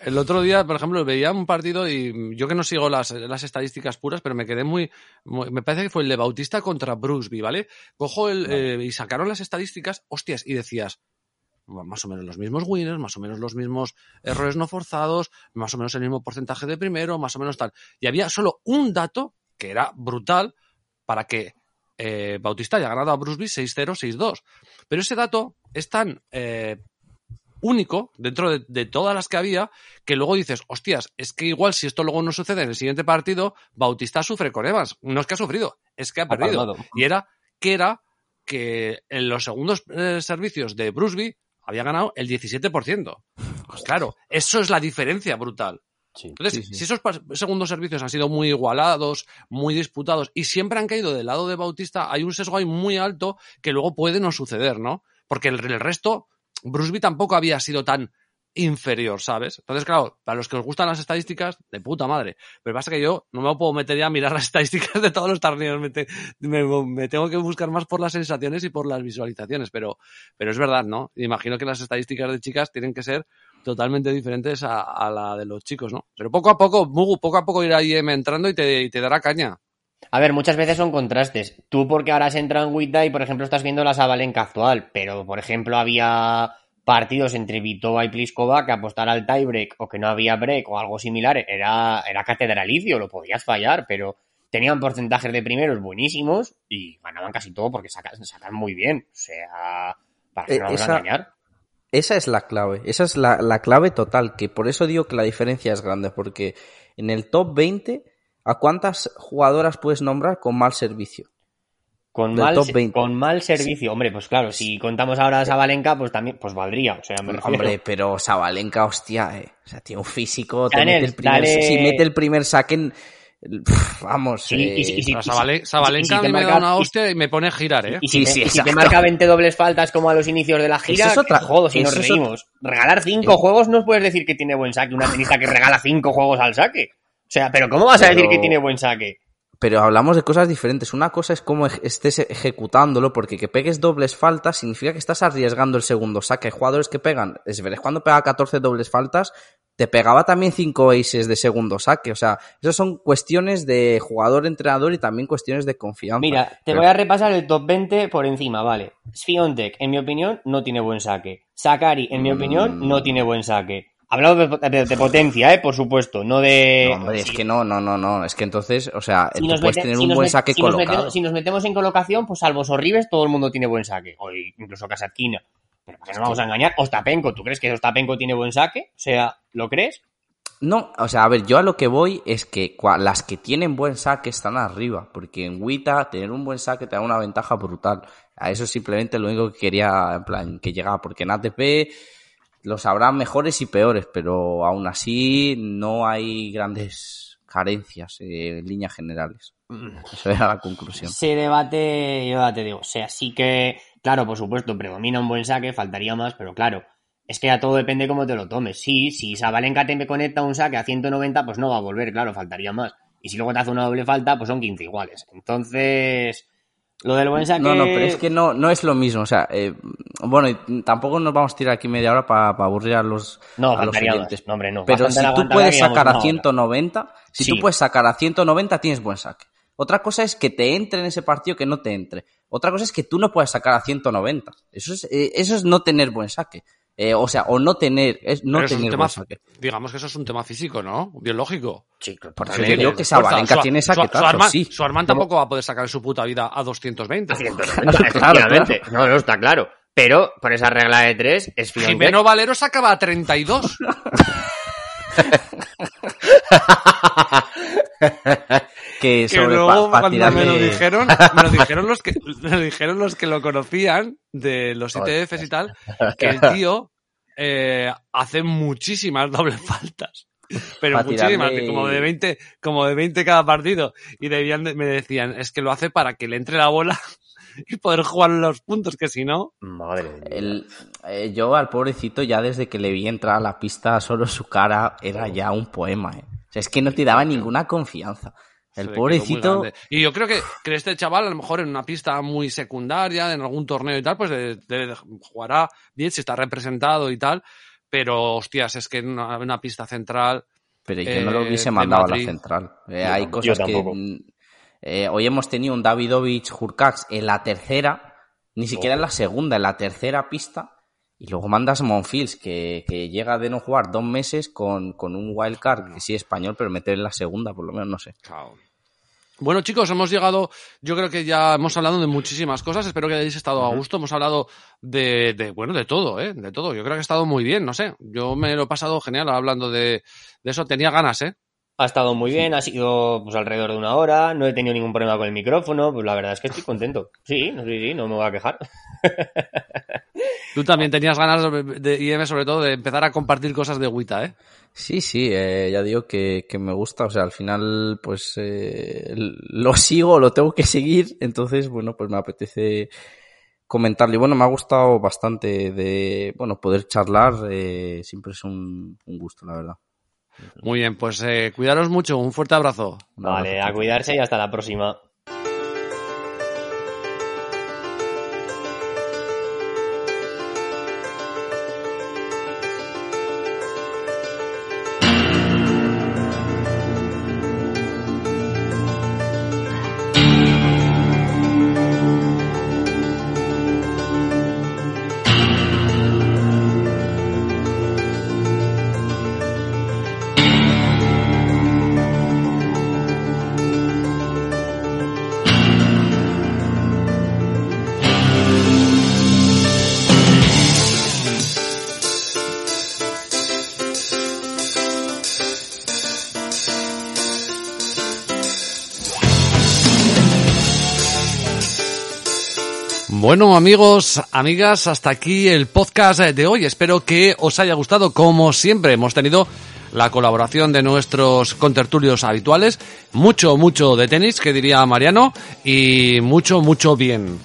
El otro día, por ejemplo, veía un partido y yo que no sigo las, las estadísticas puras, pero me quedé muy, muy- Me parece que fue el de Bautista contra Brusby, ¿vale? Cojo el. eh, y sacaron las estadísticas, hostias, y decías. "Bueno, Más o menos los mismos winners, más o menos los mismos errores no forzados, más o menos el mismo porcentaje de primero, más o menos tal. Y había solo un dato que era brutal para que eh, Bautista haya ganado a Brusby 6-0, 6-2. Pero ese dato es tan eh, único dentro de, de todas las que había que luego dices, hostias, es que igual si esto luego no sucede en el siguiente partido, Bautista sufre con Evans. No es que ha sufrido, es que ha perdido. Y era que era que en los segundos eh, servicios de Brusby había ganado el 17%. Pues claro, eso es la diferencia brutal. Entonces, Sí, sí. si esos segundos servicios han sido muy igualados, muy disputados y siempre han caído del lado de Bautista, hay un sesgo ahí muy alto que luego puede no suceder, ¿no? Porque el, el resto, Brusby tampoco había sido tan inferior, ¿sabes? Entonces, claro, para los que os gustan las estadísticas, de puta madre. Pero pasa que yo no me puedo meter ya a mirar las estadísticas de todos los torneos. Me, me- tengo que buscar más por las sensaciones y por las visualizaciones. Pero, pero es verdad, ¿no? Imagino que las estadísticas de chicas tienen que ser totalmente diferentes a, la de los chicos, ¿no? Pero poco a poco, Mugu, poco a poco irá IM entrando y te, y te dará caña. A ver, muchas veces son contrastes. Tú porque ahora has entrado en Wita y, por ejemplo, estás viendo la Sabalenka actual, pero, por ejemplo, había partidos entre Vitova y Pliskova que apostar al tiebreak o que no había break o algo similar era, era catedralicio, lo podías fallar, pero tenían porcentajes de primeros buenísimos y ganaban casi todo porque sacan, sacan muy bien. O sea, para que Eh, no nos vamos esa- a engañar. Esa es la clave, esa es la, la clave total, que por eso digo que la diferencia es grande, porque en el top 20, ¿a cuántas jugadoras puedes nombrar con mal servicio? Con del mal, top se- 20. con mal servicio. Hombre, pues claro, si contamos ahora a Sabalenka, pues también, pues valdría. O sea, me refiero- Hombre, pero Sabalenka, hostia, eh. O sea, tiene un físico, te mete el primer, dale- si mete el primer saque en- vamos, Sí, eh, y si- y si- y y Sabalenka si mí me da marca- una y- hostia y me pone a girar, ¿eh? Y si, Sí, te, sí, y si te marca 20 dobles faltas como a los inicios de la gira, es otra- jodo si nos reímos. Regalar cinco juegos no puedes decir que tiene buen saque. Una tenista que regala cinco juegos al saque. O sea, pero ¿cómo vas a decir que tiene buen saque? Pero hablamos de cosas diferentes. Una cosa es cómo estés ejecutándolo, porque que pegues dobles faltas significa que estás arriesgando el segundo saque. Hay jugadores que pegan, es verdad, cuando pega 14 dobles faltas, te pegaba también 5 aces de segundo saque. O sea, esas son cuestiones de jugador-entrenador y también cuestiones de confianza. Mira, te Pero- voy a repasar el top 20 por encima, vale. Sfiontek, en mi opinión, no tiene buen saque. Sakari, en mi Mm. opinión, no tiene buen saque. Hablado de, de- de potencia, eh, por supuesto, no de... No, hombre, es que no, no, no, no. Es que entonces, o sea, si tú nos puedes tener si un nos buen saque si nos colocado. metemos- si nos metemos en colocación, pues salvo Sorribes, todo el mundo tiene buen saque. O incluso Kasatkina. Pero ¿para qué nos vamos a engañar? Ostapenko, ¿tú crees que Ostapenko tiene buen saque? O sea, ¿lo crees? No, o sea, a ver, yo a lo que voy es que las que tienen buen saque están arriba, porque en Wita tener un buen saque te da una ventaja brutal. A eso es simplemente lo único que quería, en plan, que llegaba, porque en ATP los habrá mejores y peores, pero aún así no hay grandes carencias en líneas generales. Eso era la conclusión. Se debate, yo ya te digo, o sea, sí que, claro, por supuesto, predomina un buen saque, faltaría más, pero claro, es que ya todo depende cómo te lo tomes. Sí, si Sabalenka te me conecta un saque a 190, pues no va a volver, claro, faltaría más. Y si luego te hace una doble falta, pues son 15 iguales. Entonces, lo del buen saque... No, no, pero es que no, no es lo mismo. O sea, eh, bueno, tampoco nos vamos a tirar aquí media hora para aburrir a los, No, a los oyentes. No, hombre, no. Pero si tú puedes sacar a una hora. 190, si Sí. tú puedes sacar a 190, tienes buen saque. Otra cosa es que te entre en ese partido que no te entre. Otra cosa es que tú no puedes sacar a 190. Eso es, eh, eso es no tener buen saque. Eh, o sea, o no tener, es no Pero eso es un tener tema, digamos que eso es un tema físico, ¿no? Biológico. Sí, Por eso digo que. Sabalenka Su- tiene su- su saquetazo, Arman- sí. Su Arman tampoco va a poder sacar en su puta vida a 220. Efectivamente. No, no, está claro. Pero por esa regla de tres, es. Jimeno Valero sacaba a 32. que luego cuando me lo dijeron, me lo dijeron los que me lo dijeron los que lo conocían de los ITFs y tal, que el tío eh, hace muchísimas dobles faltas. Pero Pa' muchísimas, tirarle- como de 20, como de 20 cada partido. Y debían de- me decían, es que lo hace para que le entre la bola y poder jugar los puntos, que si no, Madre mía. El- eh, yo al pobrecito ya desde que le vi entrar a la pista, solo su cara era ya un poema. ¿eh? O sea, es que no te daba ninguna confianza. El pobrecito... Y yo creo que, que este chaval, a lo mejor en una pista muy secundaria, en algún torneo y tal, pues de- jugará bien si está representado y tal. Pero, hostias, es que en una, una pista central. Pero yo no lo eh, hubiese mandado a la central. Eh, Yo hay tampoco. cosas Yo que... eh, hoy hemos tenido un Davidovich Hurcax en la tercera, ni siquiera en la segunda, en la tercera pista. Y luego mandas Monfils, que, que llega de no jugar dos meses con, con un wildcard, que sí español, pero meter en la segunda, por lo menos, no sé. Bueno, chicos, hemos llegado. Yo creo que ya hemos hablado de muchísimas cosas. Espero que hayáis estado a gusto. Hemos hablado de, de, bueno, de todo, ¿eh? De todo. Yo creo que ha estado muy bien, no sé. Yo me lo he pasado genial hablando de, de eso. Tenía ganas, ¿eh? Ha estado muy bien, ha sido pues alrededor de una hora, no he tenido ningún problema con el micrófono, pues la verdad es que estoy contento. Sí, no, sí, sí, no me voy a quejar. Tú también tenías ganas de, IM, sobre todo, de empezar a compartir cosas de Wita, ¿eh? Sí, sí, eh, ya digo que, que me gusta, o sea, al final pues eh, lo sigo, lo tengo que seguir, entonces bueno, pues me apetece comentarle. Y bueno, me ha gustado bastante de, bueno, poder charlar, eh, siempre es un, un gusto, la verdad. Muy bien, pues eh, cuidaros mucho. Un fuerte abrazo. Vale, a cuidarse y hasta la próxima. Bueno, amigos, amigas, hasta aquí el podcast de hoy. Espero que os haya gustado. Como siempre, hemos tenido la colaboración de nuestros contertulios habituales. Mucho, mucho de tenis, que diría Mariano, y mucho, mucho bien.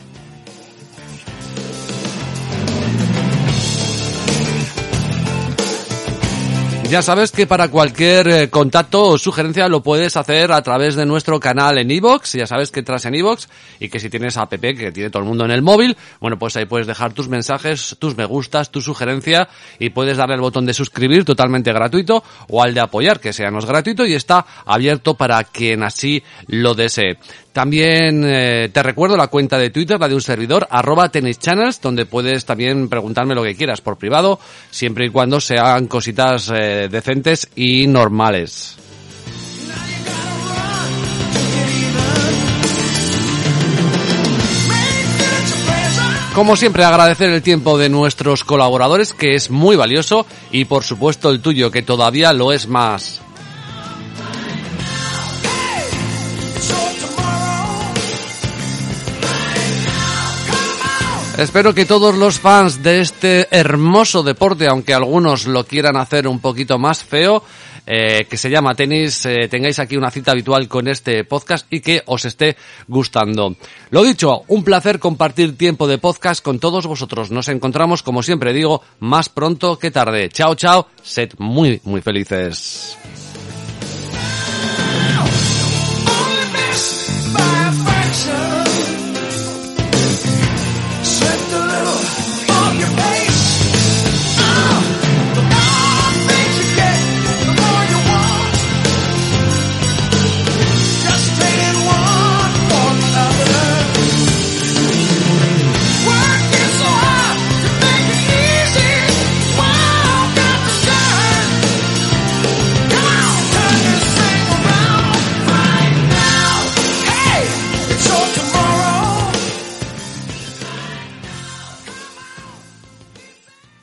Ya sabes que para cualquier eh, contacto o sugerencia lo puedes hacer a través de nuestro canal en iVoox. Ya sabes que entras en iVoox y que si tienes app que tiene todo el mundo en el móvil, bueno, pues ahí puedes dejar tus mensajes, tus me gustas, tu sugerencia y puedes darle el botón de suscribir totalmente gratuito o al de apoyar, que sea no es gratuito y está abierto para quien así lo desee. También eh, te recuerdo la cuenta de Twitter, la de un servidor, arroba tennischannels, donde puedes también preguntarme lo que quieras por privado, siempre y cuando sean cositas eh, decentes y normales. Como siempre, agradecer el tiempo de nuestros colaboradores, que es muy valioso, y por supuesto el tuyo, que todavía lo es más. Espero que todos los fans de este hermoso deporte, aunque algunos lo quieran hacer un poquito más feo, eh, que se llama tenis, eh, tengáis aquí una cita habitual con este podcast y que os esté gustando. Lo dicho, un placer compartir tiempo de podcast con todos vosotros. Nos encontramos, como siempre digo, más pronto que tarde. Chao, chao, sed muy, muy felices.